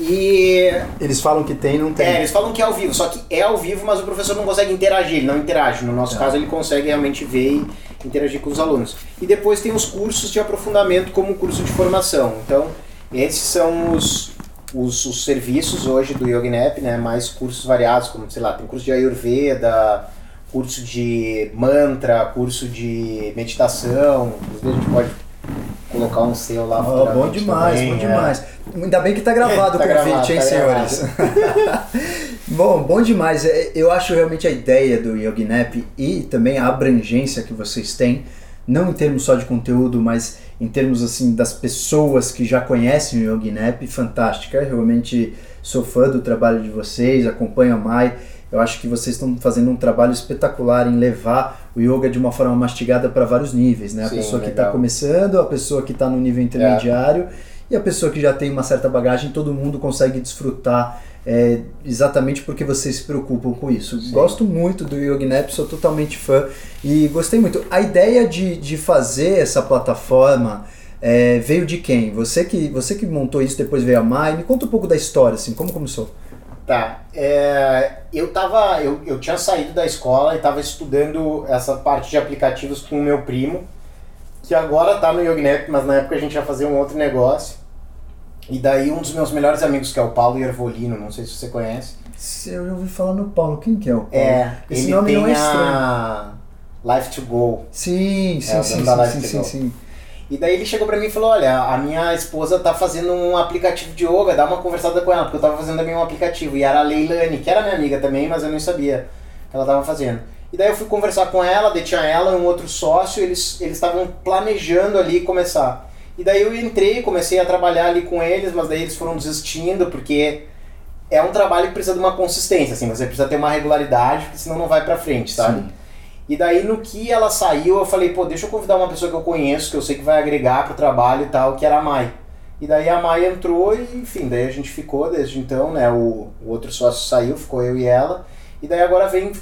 E Eles falam que tem, não tem. é, eles falam que é ao vivo, só que é ao vivo, mas o professor não consegue interagir, ele não interage. No nosso Tá. caso, ele consegue realmente ver e interagir com os alunos. E depois tem os cursos de aprofundamento como curso de formação. Então, esses são os, os, os serviços hoje do YogiNap, né? Mais cursos variados, como, sei lá, tem curso de Ayurveda, curso de mantra, curso de meditação. Às vezes a gente pode colocar um seu lá Ó, bom demais, também, bom é. demais. Ainda bem que tá gravado Tá o convite, gravado, hein, tá senhores? (laughs) bom, bom demais. É, Eu acho realmente a ideia do YogiNap e também a abrangência que vocês têm, não em termos só de conteúdo, mas em termos assim das pessoas que já conhecem o YogiNap, fantástica. Eu realmente sou fã do trabalho de vocês, acompanho a Mai. Eu acho que vocês estão fazendo um trabalho espetacular em levar o yoga de uma forma mastigada para vários níveis, né? A Sim, pessoa que está legal. começando, a pessoa que está no nível intermediário e a pessoa que já tem uma certa bagagem, todo mundo consegue desfrutar é, exatamente porque vocês se preocupam com isso. Gosto muito do YogiNap, sou totalmente fã e gostei muito. A ideia de, de fazer essa plataforma é, veio de quem? Você que, você que montou isso, depois veio a Mai. Me conta um pouco da história, assim, como começou? Tá. É, eu tava. Eu, eu tinha saído da escola e tava estudando essa parte de aplicativos com o meu primo, que agora tá no YogiNet, mas na época a gente ia fazer um outro negócio. E daí um dos meus melhores amigos, que é o Paulo Iervolino, não sei se você conhece. Eu já ouvi falar no Paulo. Quem que é o Paulo? É, Esse ele nome tem não é estranho. a Life to Go. Sim, sim, É, sim, da sim, sim, sim, sim. E daí ele chegou pra mim e falou, olha, a minha esposa tá fazendo um aplicativo de yoga, dá uma conversada com ela, porque eu tava fazendo também um aplicativo. E era a Leilani, que era minha amiga também, mas eu não sabia que ela tava fazendo. E daí eu fui conversar com ela, daí tinha ela e um outro sócio, eles eles estavam planejando ali começar. E daí eu entrei, comecei a trabalhar ali com eles, mas daí eles foram desistindo, porque é um trabalho que precisa de uma consistência, assim, você precisa ter uma regularidade, porque senão não vai pra frente, sabe? Sim. E daí no que ela saiu, eu falei, pô, deixa eu convidar uma pessoa que eu conheço, que eu sei que vai agregar pro trabalho e tal, que era a Mai. E daí a Mai entrou e, enfim, daí a gente ficou desde então, né? O, o outro sócio saiu, ficou eu e ela. E daí agora vem,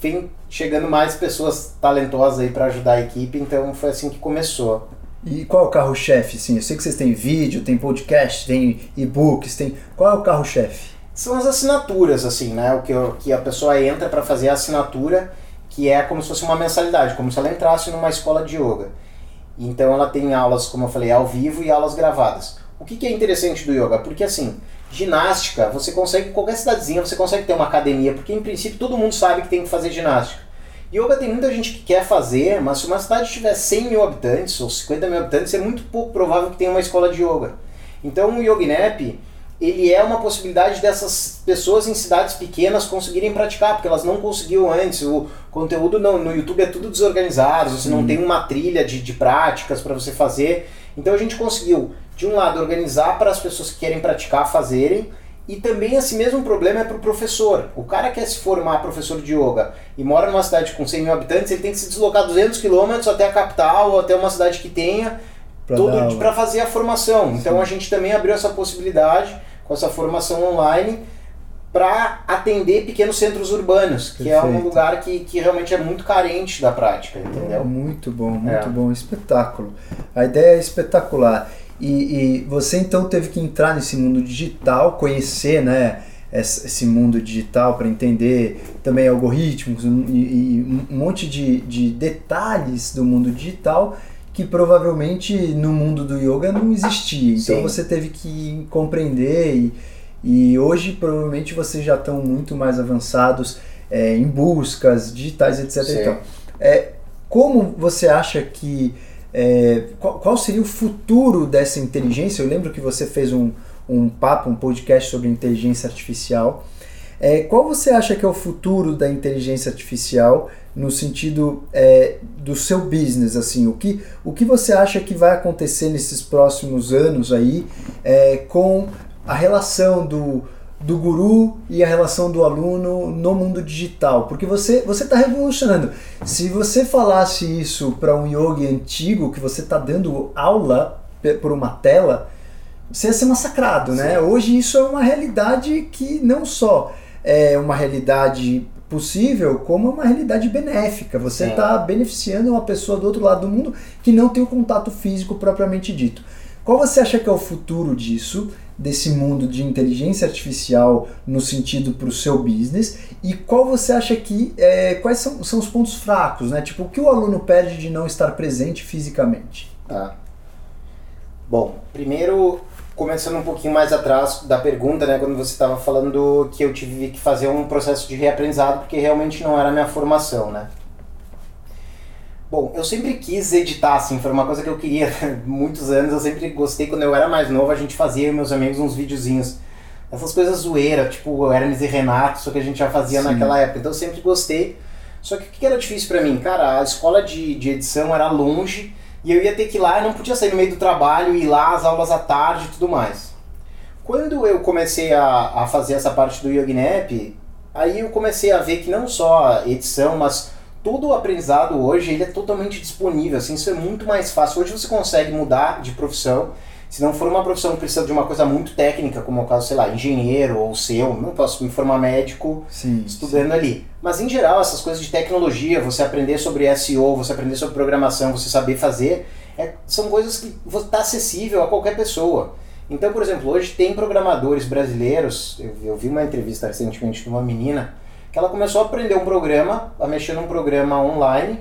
vem chegando mais pessoas talentosas aí pra ajudar a equipe, então foi assim que começou. E qual é o carro-chefe? Sim, eu sei que vocês têm vídeo, tem podcast, tem e-books, tem. Qual é o carro-chefe? São as assinaturas, assim, né? O que, eu- que a pessoa entra para fazer a assinatura, que é como se fosse uma mensalidade, como se ela entrasse numa escola de yoga. Então ela tem aulas, como eu falei, ao vivo e aulas gravadas. O que, que é interessante do yoga? Porque assim, ginástica, você consegue, qualquer cidadezinha, você consegue ter uma academia, porque em princípio todo mundo sabe que tem que fazer ginástica. Yoga tem muita gente que quer fazer, mas se uma cidade tiver 100 mil habitantes ou 50 mil habitantes, é muito pouco provável que tenha uma escola de yoga. Então o Yoginap, ele é uma possibilidade dessas pessoas em cidades pequenas conseguirem praticar, porque elas não conseguiam antes. O conteúdo não, no YouTube é tudo desorganizado, você não tem uma trilha de, de práticas para você fazer. Então a gente conseguiu, de um lado, organizar para as pessoas que querem praticar fazerem, e também esse mesmo problema é para o professor. O cara quer se formar professor de yoga e mora numa cidade com 100 mil habitantes, ele tem que se deslocar 200 quilômetros até a capital ou até uma cidade que tenha para fazer a formação. Então a gente também abriu essa possibilidade com essa formação online para atender pequenos centros urbanos, que é um lugar que, que realmente é muito carente da prática, entendeu? Muito bom, muito É. bom, espetáculo. A ideia é espetacular. E, e você então teve que entrar nesse mundo digital, conhecer, né? esse mundo digital para entender também algoritmos e, e um monte de, de detalhes do mundo digital que provavelmente no mundo do yoga não existia. Então Sim. você teve que compreender e, e hoje provavelmente vocês já estão muito mais avançados é, em buscas digitais, etc. Então, é, como você acha que é, qual, qual seria o futuro dessa inteligência? Eu lembro que você fez um, um papo, um podcast sobre inteligência artificial. É, qual você acha que é o futuro da inteligência artificial no sentido é, do seu business? Assim, o que, o que você acha que vai acontecer nesses próximos anos aí é, com a relação do, do guru e a relação do aluno no mundo digital? Porque você você está revolucionando. Se você falasse isso para um yogi antigo que você está dando aula por uma tela, você ia ser massacrado, né? Hoje isso é uma realidade que não só é uma realidade possível, como é uma realidade benéfica. Você Sim. está beneficiando uma pessoa do outro lado do mundo que não tem o contato físico propriamente dito. Qual você acha que é o futuro disso, desse mundo de inteligência artificial no sentido para o seu business? E qual você acha que é, quais são, são os pontos fracos, né? Tipo, o que o aluno perde de não estar presente fisicamente? Tá. Bom, primeiro, começando um pouquinho mais atrás da pergunta, né, quando você estava falando que eu tive que fazer um processo de reaprendizado porque realmente não era a minha formação, né? Bom, eu sempre quis editar, assim, foi uma coisa que eu queria (laughs) muitos anos, eu sempre gostei, quando eu era mais novo, a gente fazia, eu meus amigos, uns videozinhos, essas coisas zoeira, tipo Hermes e Renato, só que a gente já fazia Sim. naquela época, então eu sempre gostei, só que o que era difícil pra mim? Cara, a escola de, de edição era longe, e eu ia ter que ir lá, eu não podia sair no meio do trabalho, ir lá, as aulas à tarde e tudo mais. Quando eu comecei a, a fazer essa parte do YogiNap, aí eu comecei a ver que não só edição, mas todo o aprendizado hoje, ele é totalmente disponível, assim, isso é muito mais fácil. Hoje você consegue mudar de profissão, se não for uma profissão que precisa de uma coisa muito técnica, como é o caso, sei lá, engenheiro ou seu, não posso me formar médico, Sim. estudando ali. Mas em geral, essas coisas de tecnologia, você aprender sobre SEO, você aprender sobre programação, você saber fazer, é- são coisas que está acessível a qualquer pessoa. Então, por exemplo, hoje tem programadores brasileiros, eu, eu vi uma entrevista recentemente de uma menina, que ela começou a aprender um programa, a mexer num programa online,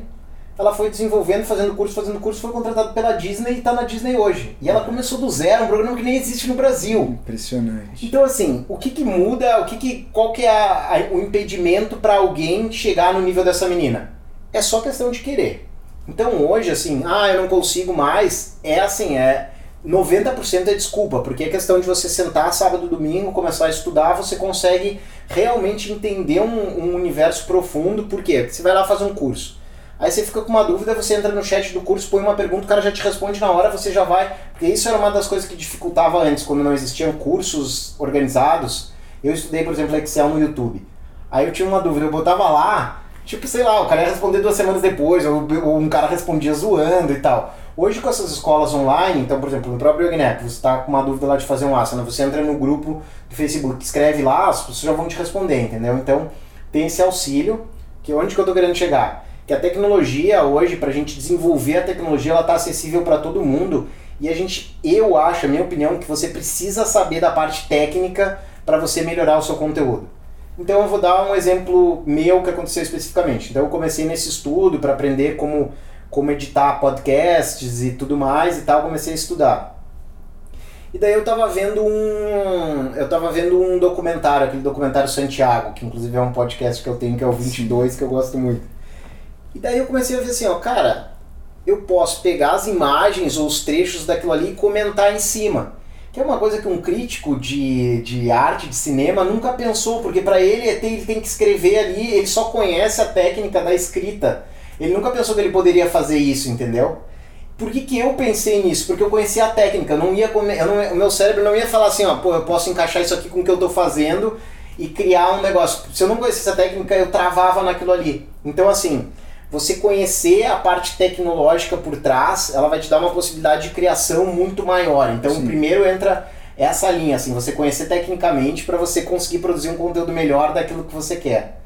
ela foi desenvolvendo, fazendo curso, fazendo curso, foi contratada pela Disney e está na Disney hoje. E ela começou do zero, um programa que nem existe no Brasil. Impressionante. Então, assim, o que, que muda, o que que, qual que é a- a- o impedimento para alguém chegar no nível dessa menina? É só questão de querer. Então, hoje, assim, ah, eu não consigo mais, é assim, é 90% é desculpa, porque é questão de você sentar sábado, domingo, começar a estudar, você consegue realmente entender um, um universo profundo, por quê? Porque você vai lá fazer um curso. Aí você fica com uma dúvida, você entra no chat do curso, põe uma pergunta, o cara já te responde na hora, você já vai. Porque isso era uma das coisas que dificultava antes, quando não existiam cursos organizados. Eu estudei, por exemplo, Excel no YouTube. Aí eu tinha uma dúvida, eu botava lá, tipo, sei lá, o cara ia responder duas semanas depois, ou, ou um cara respondia zoando e tal. Hoje com essas escolas online, então, por exemplo, no próprio Yognep, você está com uma dúvida lá de fazer um asana, você entra no grupo do Facebook, escreve lá, as pessoas já vão te responder, entendeu? Então, tem esse auxílio, que onde que eu tô querendo chegar? Que a tecnologia hoje, pra gente desenvolver a tecnologia, ela tá acessível para todo mundo, e a gente, eu acho, a minha opinião, que você precisa saber da parte técnica para você melhorar o seu conteúdo. Então eu vou dar um exemplo meu que aconteceu especificamente. Então eu comecei nesse estudo para aprender como, como editar podcasts e tudo mais e tal, comecei a estudar. E daí eu tava vendo um. Eu tava vendo um documentário, aquele documentário Santiago, que inclusive é um podcast que eu tenho, que é o 22, que eu gosto muito. E daí eu comecei a ver assim, ó, cara, eu posso pegar as imagens ou os trechos daquilo ali e comentar em cima. Que é uma coisa que um crítico de, de arte, de cinema, nunca pensou, porque para ele é ele tem que escrever ali, ele só conhece a técnica da escrita. Ele nunca pensou que ele poderia fazer isso, entendeu? Por que, que eu pensei nisso? Porque eu conhecia a técnica, não ia come- eu não, o meu cérebro não ia falar assim, ó, pô, eu posso encaixar isso aqui com o que eu tô fazendo e criar um negócio. Se eu não conhecesse a técnica, eu travava naquilo ali. Então, assim, você conhecer a parte tecnológica por trás, ela vai te dar uma possibilidade de criação muito maior. Então, Sim. primeiro entra essa linha, assim, você conhecer tecnicamente para você conseguir produzir um conteúdo melhor daquilo que você quer.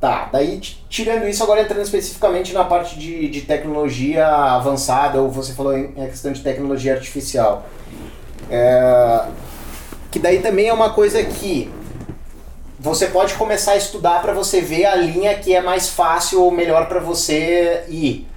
Tá, daí tirando isso, agora entrando especificamente na parte de, de tecnologia avançada, ou você falou em questão de tecnologia artificial. É, que daí também é uma coisa que você pode começar a estudar para você ver a linha que é mais fácil ou melhor para você ir.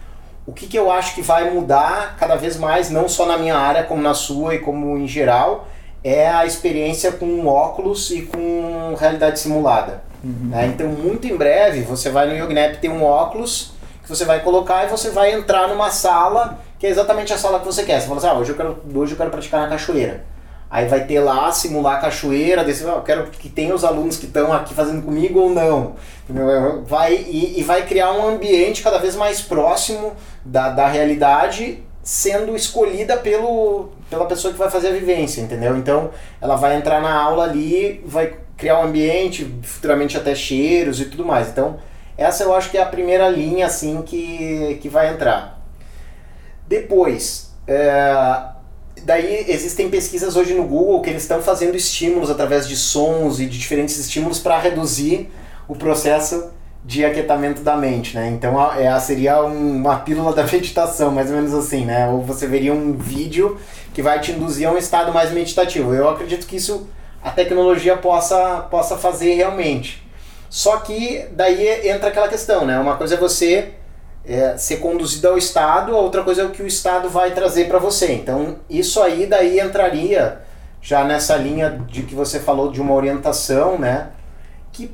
O que, que eu acho que vai mudar cada vez mais, não só na minha área, como na sua e como em geral, é a experiência com óculos e com realidade simulada. Né? Então, muito em breve, você vai no Yognap ter um óculos que você vai colocar e você vai entrar numa sala que é exatamente a sala que você quer. Você fala assim, ah, hoje eu quero, hoje eu quero praticar na cachoeira. Aí vai ter lá, simular a cachoeira, vai, "Ah, eu quero que tenha os alunos que estão aqui fazendo comigo ou não. Entendeu? Vai, e, e vai criar um ambiente cada vez mais próximo da, da realidade, sendo escolhida pelo, pela pessoa que vai fazer a vivência, entendeu? Então ela vai entrar na aula ali, vai criar um ambiente, futuramente até cheiros e tudo mais. Então essa eu acho que é a primeira linha assim que, que vai entrar. Depois, é, daí existem pesquisas hoje no Google que eles estão fazendo estímulos através de sons e de diferentes estímulos para reduzir o processo de aquietamento da mente, né? Então é, seria um- uma pílula da (laughs) meditação, mais ou menos assim, né? Ou você veria um vídeo que vai te induzir a um estado mais meditativo. Eu acredito que isso a tecnologia possa, possa fazer realmente. Só que daí entra aquela questão, né? Uma coisa é você é, ser conduzido ao Estado, a outra coisa é o que o Estado vai trazer para você. Então, isso aí daí entraria já nessa linha de que você falou de uma orientação, né? Que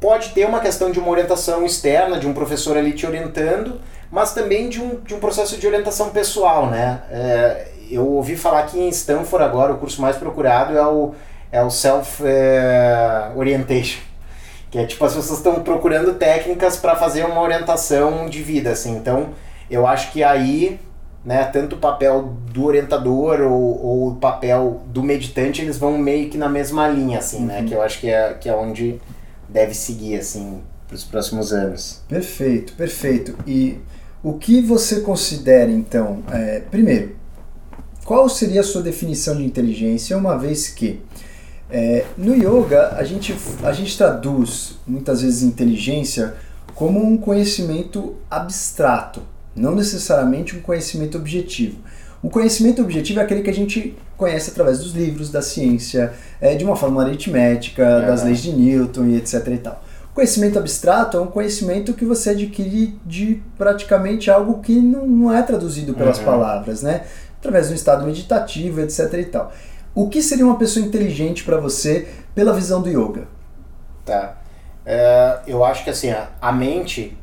pode ter uma questão de uma orientação externa, de um professor ali te orientando, mas também de um, de um processo de orientação pessoal, né? É, eu ouvi falar que em Stanford agora o curso mais procurado é o, é o Self é, Orientation. Que é tipo, as pessoas estão procurando técnicas para fazer uma orientação de vida, assim. Então, eu acho que aí, né, tanto o papel do orientador ou, ou o papel do meditante, eles vão meio que na mesma linha, assim, né? Que eu acho que é, que é onde deve seguir, assim, para os próximos anos. Perfeito, perfeito. E o que você considera, então, é, primeiro, qual seria a sua definição de inteligência, uma vez que é, no yoga a gente, a gente traduz muitas vezes inteligência como um conhecimento abstrato, não necessariamente um conhecimento objetivo. O conhecimento objetivo é aquele que a gente conhece através dos livros, da ciência, é, de uma forma aritmética, das Aham. leis de Newton e etc. E tal. O Conhecimento abstrato é um conhecimento que você adquire de praticamente algo que não, não é traduzido pelas Uhum. palavras, né? Através de um estado meditativo, etc e tal. O que seria uma pessoa inteligente para você pela visão do yoga? Tá. É, eu acho que assim, a, mente,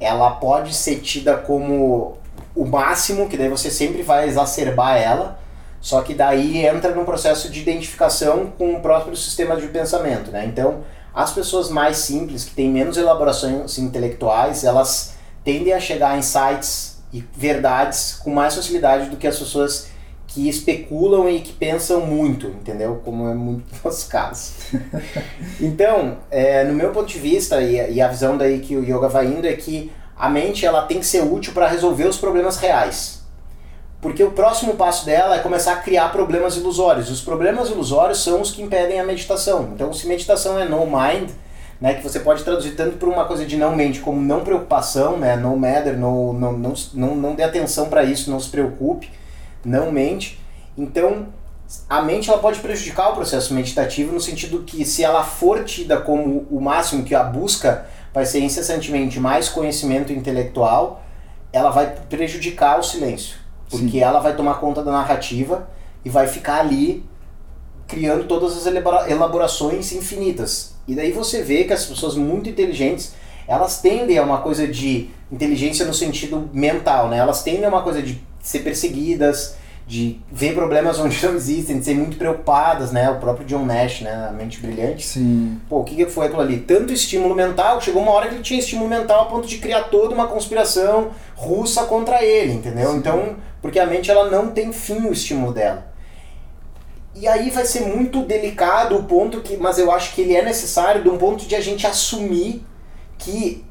ela pode ser tida como o máximo, que daí você sempre vai exacerbar ela, só que daí entra num processo de identificação com o próprio sistema de pensamento, né? Então, as pessoas mais simples, que têm menos elaborações intelectuais, elas tendem a chegar a insights e verdades com mais facilidade do que as pessoas que especulam e que pensam muito, entendeu? Como é muito no (laughs) nosso caso. Então, é, no meu ponto de vista e, a- e a visão daí que o yoga vai indo é que a mente ela tem que ser útil para resolver os problemas reais. Porque o próximo passo dela é começar a criar problemas ilusórios. Os problemas ilusórios são os que impedem a meditação. Então, se meditação é no mind, né, que você pode traduzir tanto por uma coisa de não mente como não preocupação, né, no matter, no, não, não, não, não dê atenção para isso, não se preocupe, não mente. Então, a mente ela pode prejudicar o processo meditativo no sentido que se ela for tida como o máximo que a busca vai ser incessantemente mais conhecimento intelectual, ela vai prejudicar o silêncio, porque Sim. ela vai tomar conta da narrativa e vai ficar ali criando todas as elabora- elaborações infinitas. E daí você vê que as pessoas muito inteligentes, elas tendem a uma coisa de inteligência no sentido mental, né? Elas tendem a uma coisa de ser perseguidas, de ver problemas (laughs) onde não existem, de ser muito preocupadas, né? O próprio John Nash, né? A mente brilhante. Sim. Pô, o que que foi aquilo ali? Tanto estímulo mental, chegou uma hora que ele tinha estímulo mental a ponto de criar toda uma conspiração russa contra ele, entendeu? Então, porque a mente ela não tem fim o estímulo dela. E aí vai ser muito delicado o ponto que, mas eu acho que ele é necessário de um ponto de a gente assumir que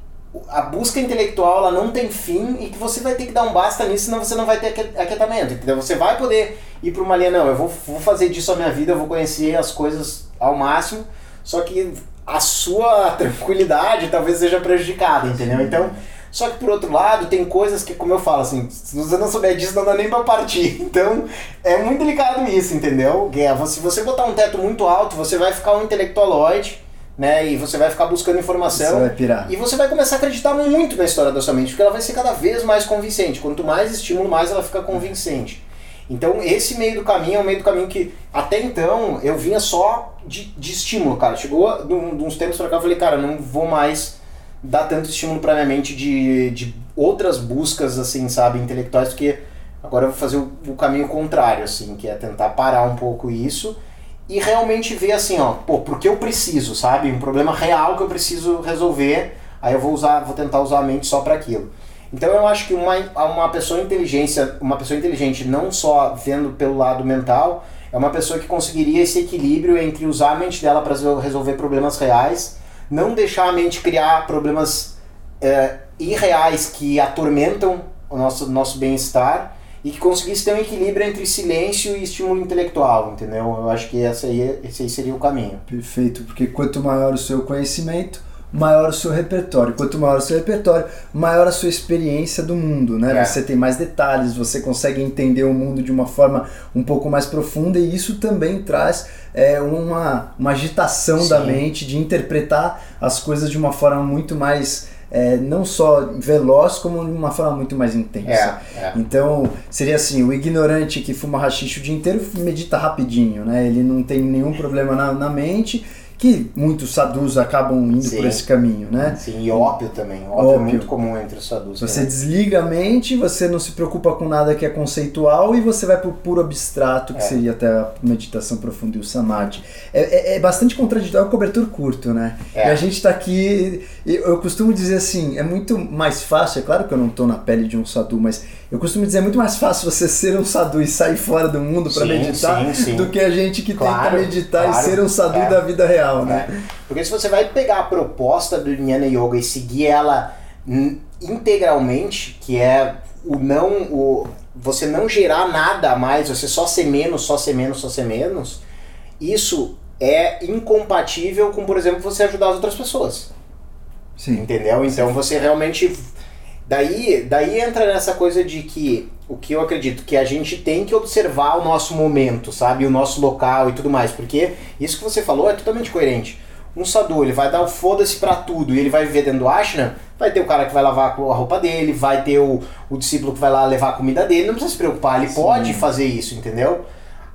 a busca intelectual ela não tem fim e que você vai ter que dar um basta nisso, senão você não vai ter aquietamento. Entendeu? Você vai poder ir para uma linha, não, eu vou, vou fazer disso a minha vida, eu vou conhecer as coisas ao máximo, só que a sua (laughs) tranquilidade talvez seja prejudicada, entendeu? Então, só que por outro lado, tem coisas que, como eu falo, assim, se você não souber disso, não dá nem pra partir. (laughs) Então, é muito delicado isso, entendeu? Que é, Se você botar um teto muito alto, você vai ficar um intelectualoide, né? E você vai ficar buscando informação. Você vai pirar. E você vai começar a acreditar muito na história da sua mente, porque ela vai ser cada vez mais convincente. Quanto mais estímulo, mais ela fica convincente. Então, esse meio do caminho é um meio do caminho que, até então, eu vinha só de, de estímulo, cara. Chegou de uns tempos pra cá, eu falei, cara, não vou mais dar tanto estímulo pra minha mente de, de outras buscas, assim, sabe, intelectuais, porque agora eu vou fazer o, o caminho contrário, assim, que é tentar parar um pouco isso e realmente ver assim, ó, pô, porque eu preciso, sabe? Um problema real que eu preciso resolver, aí eu vou usar, vou tentar usar a mente só para aquilo. Então eu acho que uma, uma pessoa inteligência, uma pessoa inteligente não só vendo pelo lado mental, é uma pessoa que conseguiria esse equilíbrio entre usar a mente dela para resolver problemas reais, não deixar a mente criar problemas é, irreais que atormentam o nosso, nosso bem-estar e que conseguisse ter um equilíbrio entre silêncio e estímulo intelectual, entendeu? Eu acho que essa aí, esse aí seria o caminho. Perfeito, porque quanto maior o seu conhecimento, maior o seu repertório. Quanto maior o seu repertório, maior a sua experiência do mundo, né? É. Você tem mais detalhes, você consegue entender o mundo de uma forma um pouco mais profunda e isso também traz é, uma, uma agitação da Sim. mente de interpretar as coisas de uma forma muito mais é, não só veloz, como de uma forma muito mais intensa. É, é. Então, seria assim, o ignorante que fuma rachixe o dia inteiro medita rapidinho, né? Ele não tem nenhum problema na, na mente, que muitos sadhus acabam indo Sim. por esse caminho, né? Sim, e ópio também. Ópio, Ópio. é muito comum entre os sadhus. Você né? desliga a mente, você não se preocupa com nada que é conceitual e você vai pro puro abstrato, que É. seria até a meditação profunda e o samadhi. É, é- é bastante contraditório, é um cobertor curto, né? É. E a gente tá aqui, eu costumo dizer assim, é muito mais fácil, é claro que eu não tô na pele de um sadhu, mas eu costumo dizer, é muito mais fácil você ser um sadhu e sair fora do mundo para Sim, meditar sim, sim. do que a gente que Claro, tenta meditar claro. e ser um sadhu É. da vida real, né? É. Porque se você vai pegar a proposta do Jnana Yoga e seguir ela integralmente, que é o não, o você não gerar nada a mais, você só ser menos, só ser menos, só ser menos, isso é incompatível com, por exemplo, você ajudar as outras pessoas. Sim. Entendeu? Então você realmente. Daí, daí entra nessa coisa de que o que eu acredito que a gente tem que observar o nosso momento, sabe? O nosso local e tudo mais. Porque isso que você falou é totalmente coerente. um sadhu, ele vai dar o foda-se pra tudo e ele vai viver dentro do ashram, vai ter o cara que vai lavar a roupa dele, vai ter o, o discípulo que vai lá levar a comida dele, não precisa se preocupar, ele Sim. pode fazer isso, entendeu?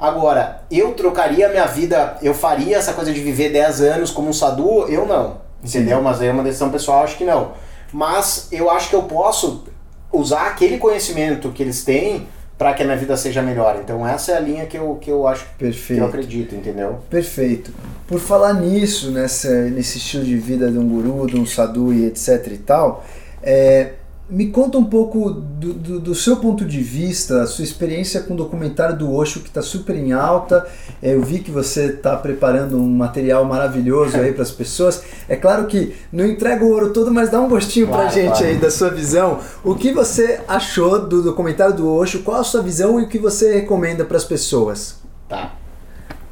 Agora, eu trocaria a minha vida, eu faria essa coisa de viver 10 anos como um sadhu? Eu não, entendeu? Sim. Mas aí é uma decisão pessoal, acho que não. Mas eu acho que eu posso usar aquele conhecimento que eles têm para que a minha vida seja melhor. Então essa é a linha que eu, que eu acho Perfeito. que eu acredito, entendeu? Perfeito. Por falar nisso, nessa, nesse estilo de vida de um guru, de um sadhu e etc e tal, é, me conta um pouco do, do, do, seu ponto de vista, a sua experiência com o documentário do Osho que está super em alta. É, eu vi que você está preparando um material maravilhoso aí para as pessoas. É claro que não entrega o ouro todo, mas dá um gostinho para a gente claro. aí da sua visão. O que você achou do documentário do Osho? Qual a sua visão e o que você recomenda para as pessoas? Tá.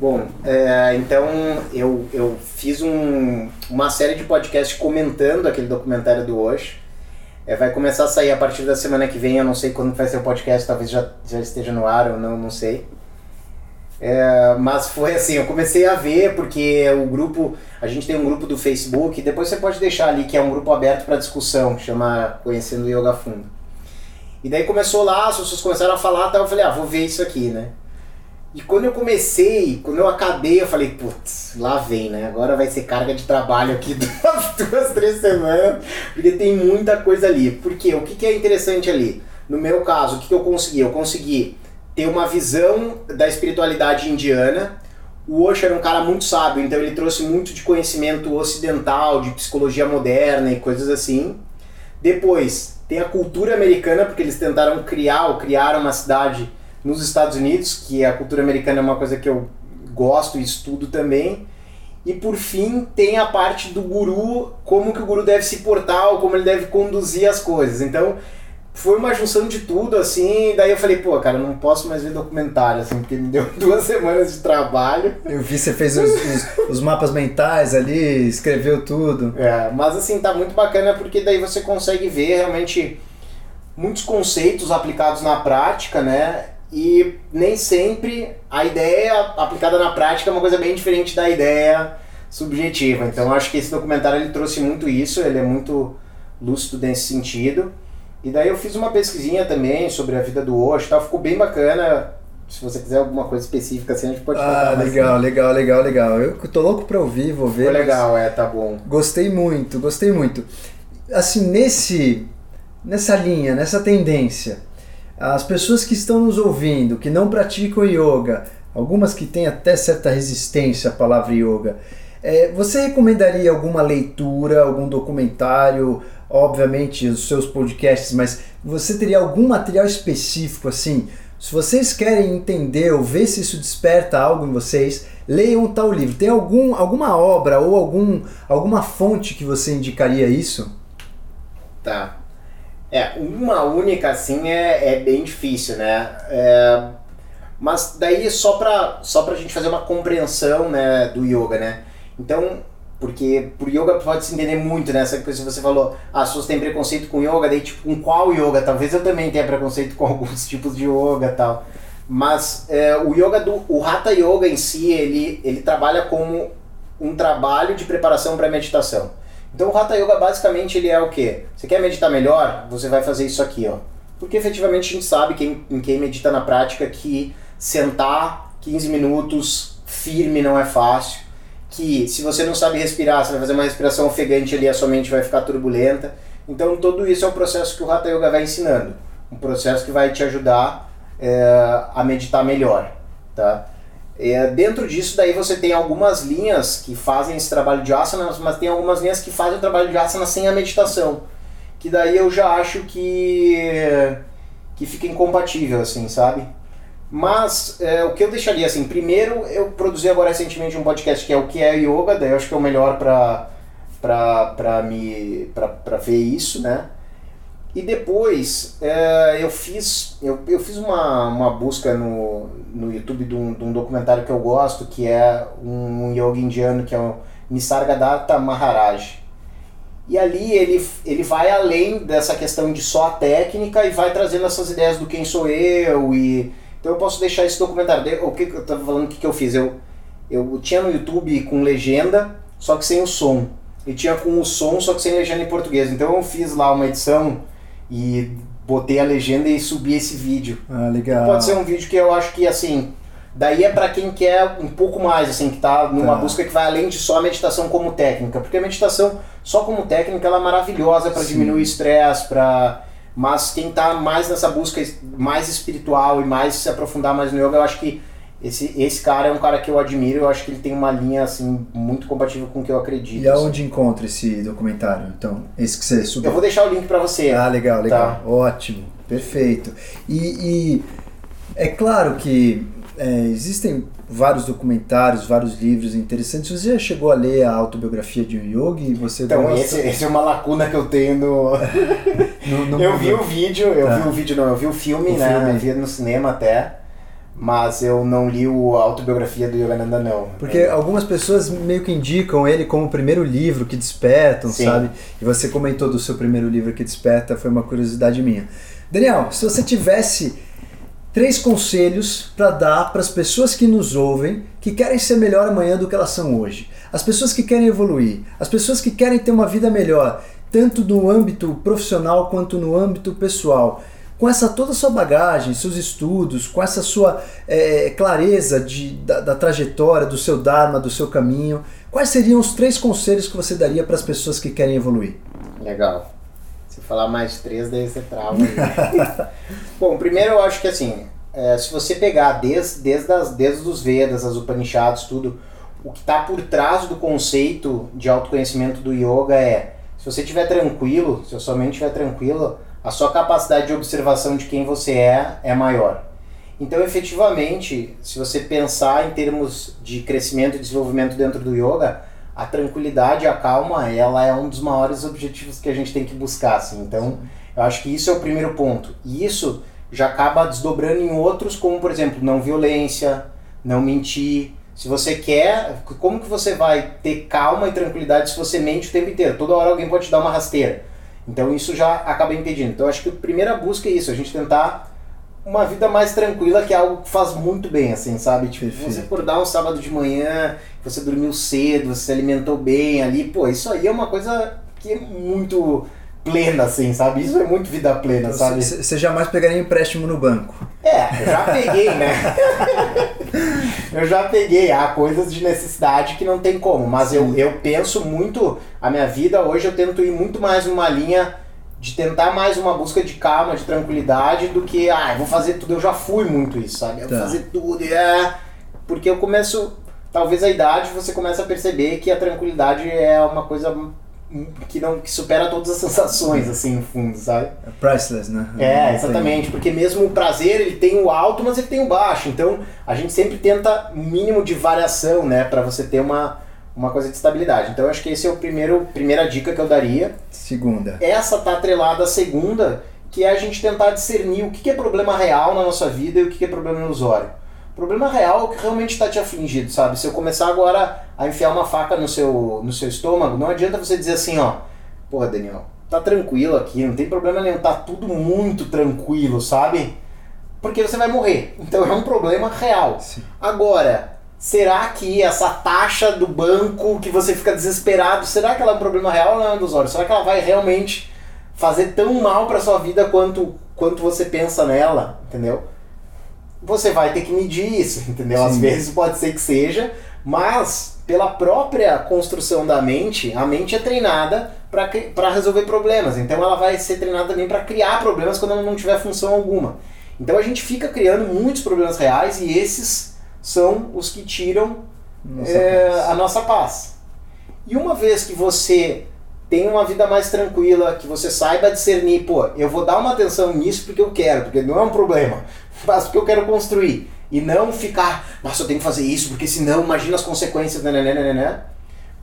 Bom, é, então eu, eu fiz um, uma série de podcasts comentando aquele documentário do Osho. É, vai começar a sair a partir da semana que vem, eu não sei quando vai ser o podcast, talvez já, já esteja no ar ou não, não sei. É, mas foi assim, eu comecei a ver porque o grupo, a gente tem um grupo do Facebook, depois você pode deixar ali que é um grupo aberto para discussão, chama Conhecendo Yoga Fundo. E daí começou lá, as pessoas começaram a falar, tá, eu falei, ah, vou ver isso aqui, né? E quando eu comecei, quando eu acabei, eu falei, putz, lá vem, né? Agora vai ser carga de trabalho aqui (laughs) duas, duas três semanas, porque tem muita coisa ali. Porque o que, que é interessante ali? No meu caso, o que, que eu consegui? Eu consegui ter uma visão da espiritualidade indiana. O Osho era um cara muito sábio, então ele trouxe muito de conhecimento ocidental, de psicologia moderna e coisas assim. Depois, tem a cultura americana, porque eles tentaram criar ou criar uma cidade nos Estados Unidos, que a cultura americana é uma coisa que eu gosto e estudo também. E por fim, tem a parte do guru, como que o guru deve se portar, ou como ele deve conduzir as coisas. Então, foi uma junção de tudo, assim, daí eu falei, pô, cara, não posso mais ver documentário, assim, porque me deu (laughs) duas semanas de trabalho. Eu vi, você fez os, os, os, mapas mentais ali, escreveu tudo. É, mas assim, tá muito bacana porque daí você consegue ver realmente muitos conceitos aplicados na prática, né? E nem sempre a ideia aplicada na prática é uma coisa bem diferente da ideia subjetiva. Então acho que esse documentário ele trouxe muito isso, ele é muito lúcido nesse sentido. E daí eu fiz uma pesquisinha também sobre a vida do Osho, tal, ficou bem bacana. Se você quiser alguma coisa específica assim, a gente pode falar. Ah, legal, legal, legal, legal. Eu tô louco pra ouvir, vou ver. Ficou legal, é, tá bom. Gostei muito, gostei muito. Assim, nesse nessa linha, nessa tendência, as pessoas que estão nos ouvindo, que não praticam yoga, algumas que têm até certa resistência à palavra yoga, é, você recomendaria alguma leitura, algum documentário, obviamente os seus podcasts, mas você teria algum material específico assim? Se vocês querem entender ou ver se isso desperta algo em vocês, leiam tal livro. Tem algum, alguma obra ou algum, alguma fonte que você indicaria isso? Tá. É, uma única assim é, é bem difícil, né? É, mas daí só pra, só pra gente fazer uma compreensão né, do yoga, né? Então, porque por yoga pode se entender muito, né? Essa coisa que você falou, ah, as pessoas têm preconceito com yoga, daí tipo, com qual yoga? Talvez eu também tenha preconceito com (laughs) alguns tipos de yoga tal. Mas é, o yoga do o Hatha Yoga em si, ele, ele trabalha como um trabalho de preparação para meditação. Então o Hatha Yoga basicamente ele é o quê? Você quer meditar melhor? Você vai fazer isso aqui, ó. Porque efetivamente a gente sabe quem, em quem medita na prática que sentar 15 minutos firme não é fácil. Que se você não sabe respirar, você vai fazer uma respiração ofegante ali, a sua mente vai ficar turbulenta. Então tudo isso é um processo que o Hatha Yoga vai ensinando. Um processo que vai te ajudar é, a meditar melhor, tá? É, dentro disso, daí você tem algumas linhas que fazem esse trabalho de asana, mas tem algumas linhas que fazem o trabalho de asana sem a meditação. Que daí eu já acho que, que fica incompatível, assim, sabe? Mas é, o que eu deixaria assim, primeiro eu produzi agora recentemente um podcast que é o que é yoga, daí eu acho que é o melhor para para me para ver isso, né? E depois é, eu fiz, eu, eu fiz uma, uma busca no, no YouTube de um, de um documentário que eu gosto, que é um, um yoga indiano, que é o Nisargadatta Maharaj. E ali ele, ele vai além dessa questão de só a técnica e vai trazendo essas ideias do quem sou eu. E, então eu posso deixar esse documentário. O que eu estava falando, o que, que eu fiz? Eu, eu tinha no YouTube com legenda, só que sem o som. E tinha com o som, só que sem legenda em português. Então eu fiz lá uma edição e botei a legenda e subi esse vídeo. Ah, legal. Pode ser um vídeo que eu acho que assim. Daí é pra quem quer um pouco mais, assim, que tá numa Tá. busca que vai além de só a meditação como técnica. Porque a meditação, só como técnica, ela é maravilhosa pra Sim. diminuir o estresse, pra. Mas quem tá mais nessa busca mais espiritual e mais se aprofundar mais no yoga, eu acho que esse, esse cara é um cara que eu admiro, eu acho que ele tem uma linha, assim, muito compatível com o que eu acredito. E assim. aonde encontra esse documentário? Então, esse que você subiu. Eu vou deixar o link pra você. Ah, legal, legal. Tá. Ótimo, perfeito. E, e é claro que é, existem vários documentários, vários livros interessantes. Você já chegou a ler a autobiografia de um yogi? Você Então, gosta? esse, esse é uma lacuna que eu tenho no. (laughs) No- no- eu vi o vídeo, eu Tá. vi o vídeo, não, eu vi o filme, O né? filme. Eu vi no cinema até, mas eu não li o, a autobiografia do Yogananda, não. Porque algumas pessoas meio que indicam ele como o primeiro livro que despertam, Sim. sabe? E você comentou do seu primeiro livro que desperta, foi uma curiosidade minha. Daniel, se você tivesse três conselhos para dar para as pessoas que nos ouvem, que querem ser melhor amanhã do que elas são hoje, as pessoas que querem evoluir, as pessoas que querem ter uma vida melhor, tanto no âmbito profissional quanto no âmbito pessoal, com essa toda a sua bagagem, seus estudos, com essa sua eh, clareza de, da, da trajetória, do seu Dharma, do seu caminho, quais seriam os três conselhos que você daria para as pessoas que querem evoluir? Legal. Se falar mais três, daí você trava. aí. (laughs) Bom, primeiro eu acho que assim, é, se você pegar desde, desde, as, desde os Vedas, as Upanishads, tudo, o que está por trás do conceito de autoconhecimento do yoga é, se você estiver tranquilo, se a sua mente estiver tranquila, a sua capacidade de observação de quem você é é maior. Então, efetivamente, se você pensar em termos de crescimento e desenvolvimento dentro do yoga, a tranquilidade, a calma, ela é um dos maiores objetivos que a gente tem que buscar, assim. Então, eu acho que isso é o primeiro ponto. E isso já acaba desdobrando em outros, como por exemplo, não violência, não mentir. Se você quer, como que você vai ter calma e tranquilidade se você mente o tempo inteiro? Toda hora alguém pode te dar uma rasteira. Então isso já acaba impedindo. Então acho que a primeira busca é isso, a gente tentar uma vida mais tranquila, que é algo que faz muito bem, assim, sabe? Tipo, Perfeito. você acordar um sábado de manhã, você dormiu cedo, você se alimentou bem ali, pô, isso aí é uma coisa que é muito plena, assim, sabe? Isso é muito vida plena, sabe? Você jamais pegaria empréstimo no banco. É, eu já peguei, né? (laughs) eu já peguei. Há coisas de necessidade que não tem como. Mas eu, eu penso muito. A minha vida hoje eu tento ir muito mais numa linha de tentar mais uma busca de calma, de tranquilidade, do que, ah, eu vou fazer tudo. Eu já fui muito isso, sabe? Eu vou Tá. fazer tudo. e É... Porque eu começo. Talvez a idade você começa a perceber que a tranquilidade é uma coisa que não que supera todas as sensações, assim, no fundo, sabe? É priceless, né? É, exatamente, porque mesmo o prazer ele tem o alto, mas ele tem o baixo. Então a gente sempre tenta um mínimo de variação, né, para você ter uma, uma coisa de estabilidade. Então eu acho que esse é o primeiro primeira dica que eu daria. Segunda. Essa tá atrelada à segunda, que é a gente tentar discernir o que é problema real na nossa vida e o que é problema ilusório. Problema real é o que realmente está te afligindo, sabe? Se eu começar agora a enfiar uma faca no seu, no seu estômago, não adianta você dizer assim, ó, porra, Daniel, tá tranquilo aqui, não tem problema nenhum, tá tudo muito tranquilo, sabe? Porque você vai morrer. Então é um problema real. Sim. Agora, será que essa taxa do banco que você fica desesperado, será que ela é um problema real ou não é ilusório? Será que ela vai realmente fazer tão mal para sua vida quanto, quanto você pensa nela, entendeu? Você vai ter que medir isso, (laughs) entendeu? Às Sim. vezes pode ser que seja, mas pela própria construção da mente, a mente é treinada para resolver problemas. Então ela vai ser treinada também para criar problemas quando ela não tiver função alguma. Então a gente fica criando muitos problemas reais e esses são os que tiram Nossa, é, a nossa paz. E uma vez que você tem uma vida mais tranquila, que você saiba discernir, pô, eu vou dar uma atenção nisso porque eu quero, porque não é um problema, (laughs) mas porque eu quero construir. E não ficar, nossa, eu tenho que fazer isso, porque senão imagina as consequências, né, né, né, né.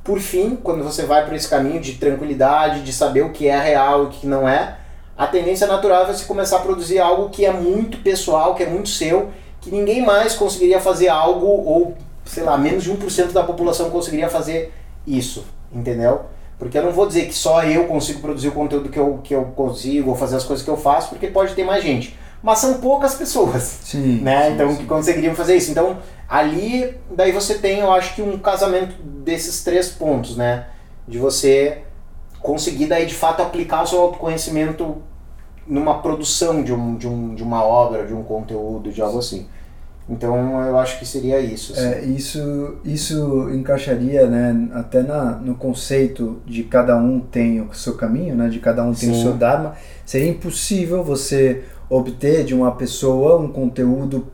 Por fim, quando você vai por esse caminho de tranquilidade, de saber o que é real e o que não é, a tendência natural é você começar a produzir algo que é muito pessoal, que é muito seu, que ninguém mais conseguiria fazer algo, ou sei lá, menos de 1% da população conseguiria fazer isso, entendeu? Porque eu não vou dizer que só eu consigo produzir o conteúdo que eu, que eu consigo, ou fazer as coisas que eu faço, porque pode ter mais gente. Mas são poucas pessoas Sim. (laughs) né? sim, Então sim. que conseguiriam fazer isso. Então ali, daí você tem, eu acho que um casamento desses três pontos, né? De você conseguir daí de fato aplicar o seu autoconhecimento numa produção de, um, de, um, de uma obra, de um conteúdo, de algo assim. Então eu acho que seria isso. Assim. É, isso, isso encaixaria né, até na, no conceito de cada um tem o seu caminho, né, de cada um tem Sim. o seu Dharma. Seria impossível você obter de uma pessoa um conteúdo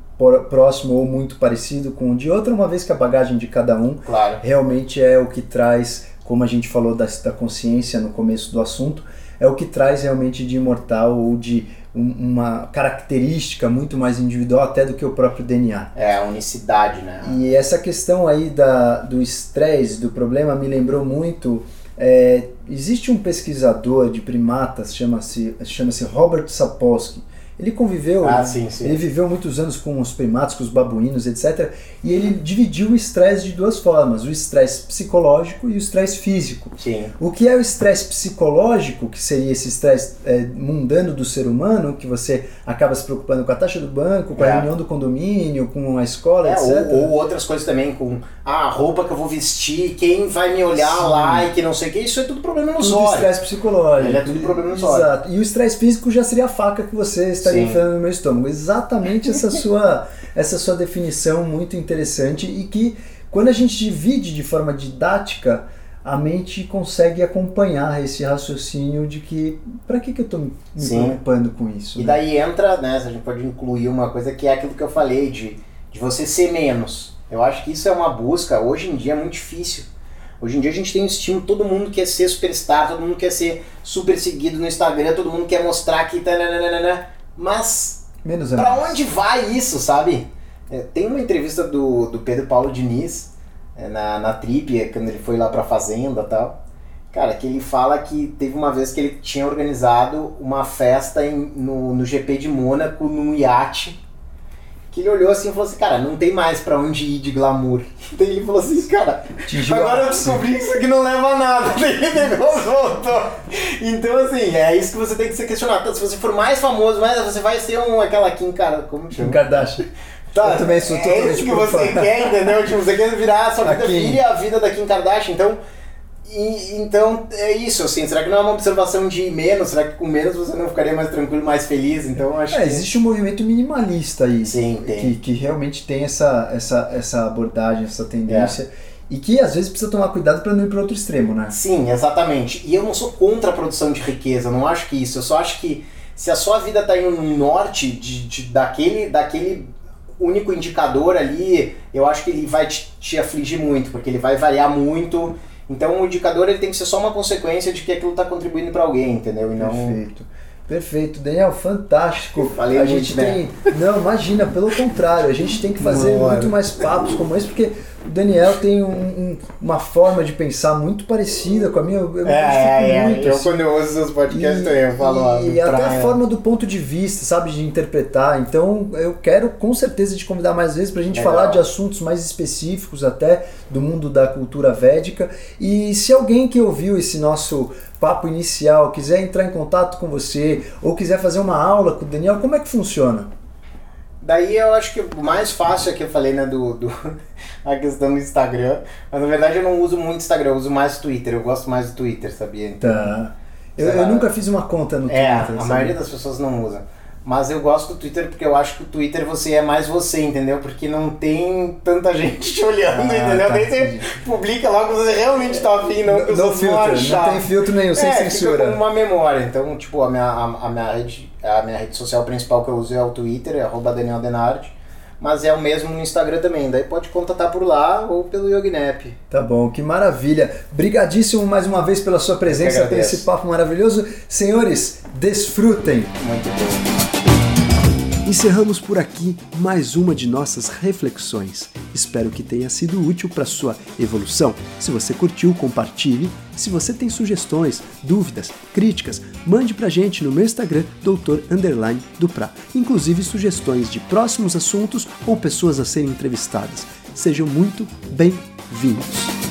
próximo ou muito parecido com o de outra, uma vez que a bagagem de cada um claro. realmente é o que traz, como a gente falou da, da consciência no começo do assunto, é o que traz realmente de imortal ou de uma característica muito mais individual até do que o próprio DNA. É, a unicidade, né? E essa questão aí da, do estresse, do problema, me lembrou muito. É, existe um pesquisador de primatas, chama-se chama Robert Sapolsky, ele conviveu, ah, sim, sim. ele viveu muitos anos com os primatas, com os babuínos, etc. E ele dividiu o estresse de duas formas: o estresse psicológico e o estresse físico. Sim. O que é o estresse psicológico, que seria esse estresse é, mundano do ser humano, que você acaba se preocupando com a taxa do banco, com é. a reunião do condomínio, com a escola, é, etc. Ou, ou, outras coisas também, com ah, a roupa que eu vou vestir, quem vai me olhar sim. lá e que não sei o que, isso é tudo problema no tudo estresse psicológico. Ele é tudo problema no Exato. E o estresse físico já seria a faca que você está estaria enfiando no meu estômago. Exatamente essa (laughs) sua, essa sua definição muito interessante e que quando a gente divide de forma didática, a mente consegue acompanhar esse raciocínio de que para que, que eu estou me Sim. preocupando com isso? E né? daí entra, né, a gente pode incluir uma coisa que é aquilo que eu falei de, de você ser menos. Eu acho que isso é uma busca, hoje em dia é muito difícil. Hoje em dia a gente tem um estímulo, todo mundo quer ser superstar, todo mundo quer ser super seguido no Instagram, todo mundo quer mostrar que. Tananana, mas Menos pra onde vai isso, sabe? É, tem uma entrevista do, do Pedro Paulo Diniz é, na, na Trip, é, quando ele foi lá pra fazenda e tal. Cara, que ele fala que teve uma vez que ele tinha organizado uma festa em, no, no GP de Mônaco num iate que ele olhou assim e falou assim, cara, não tem mais para onde ir de glamour. (laughs) Daí ele falou assim, cara, agora eu descobri que isso aqui não leva a nada. (laughs) Daí ele voltou. Então, assim, é isso que você tem que se questionar. Então, se você for mais famoso, mais, você vai ser um, aquela Kim, cara, como chama? Kim Kardashian. (laughs) Tá, eu também sou é isso que você quer, entendeu? Tipo, você quer virar a sua vida filha a vida da Kim Kardashian. Então, e, então é isso, assim, será que não é uma observação de menos? Será que com menos você não ficaria mais tranquilo, mais feliz? Então acho é, que... existe um movimento minimalista aí. Sim, tem. Que, que realmente tem essa, essa, essa abordagem, essa tendência. É. E que às vezes precisa tomar cuidado para não ir para outro extremo, né? Sim, exatamente. E eu não sou contra a produção de riqueza, não acho que isso. Eu só acho que se a sua vida está indo no norte de, de, daquele, daquele único indicador ali, eu acho que ele vai te, te afligir muito, porque ele vai variar muito então o indicador ele tem que ser só uma consequência de que aquilo está contribuindo para alguém, entendeu? E não... Perfeito. Perfeito, Daniel, fantástico. Falei a gente tem. Não, imagina, pelo contrário, a gente tem que fazer muito mais papos como esse, porque o Daniel tem um, um, uma forma de pensar muito parecida com a minha. Eu, eu é, é, muito. É. Eu, assim. quando eu ouço seus podcasts, e, eu falo. E, e até a forma do ponto de vista, sabe, de interpretar. Então, eu quero com certeza te convidar mais vezes para a gente Legal. falar de assuntos mais específicos, até do mundo da cultura védica. E se alguém que ouviu esse nosso papo inicial quiser entrar em contato com você ou quiser fazer uma aula com o Daniel, como é que funciona? Daí eu acho que o mais fácil é que eu falei, né, do, do (laughs) a questão do Instagram. Mas na verdade eu não uso muito Instagram, eu uso mais Twitter. Eu gosto mais do Twitter, sabia? Então, tá. Eu, eu nunca fiz uma conta no é, Twitter. É, a maioria das pessoas não usa. Mas eu gosto do Twitter porque eu acho que o Twitter você é mais você, entendeu? Porque não tem tanta (laughs) gente te olhando, ah, entendeu? Tá, Daí você publica logo que você realmente tá afim, não que no filtro, não tem filtro nenhum, sem é, censura. Fica uma memória. Então, tipo, a minha, a, a, minha rede, a minha rede social principal que eu uso é o Twitter, é arroba Daniel Denardi. Mas é o mesmo no Instagram também. Daí pode contatar por lá ou pelo Yognap. Tá bom, que maravilha. Brigadíssimo mais uma vez pela sua presença, por esse papo maravilhoso. Senhores, desfrutem. Muito bom. Encerramos por aqui mais uma de nossas reflexões. Espero que tenha sido útil para sua evolução. Se você curtiu, compartilhe. Se você tem sugestões, dúvidas, críticas, mande pra gente no meu Instagram, doutor underline. Inclusive sugestões de próximos assuntos ou pessoas a serem entrevistadas. Sejam muito bem-vindos.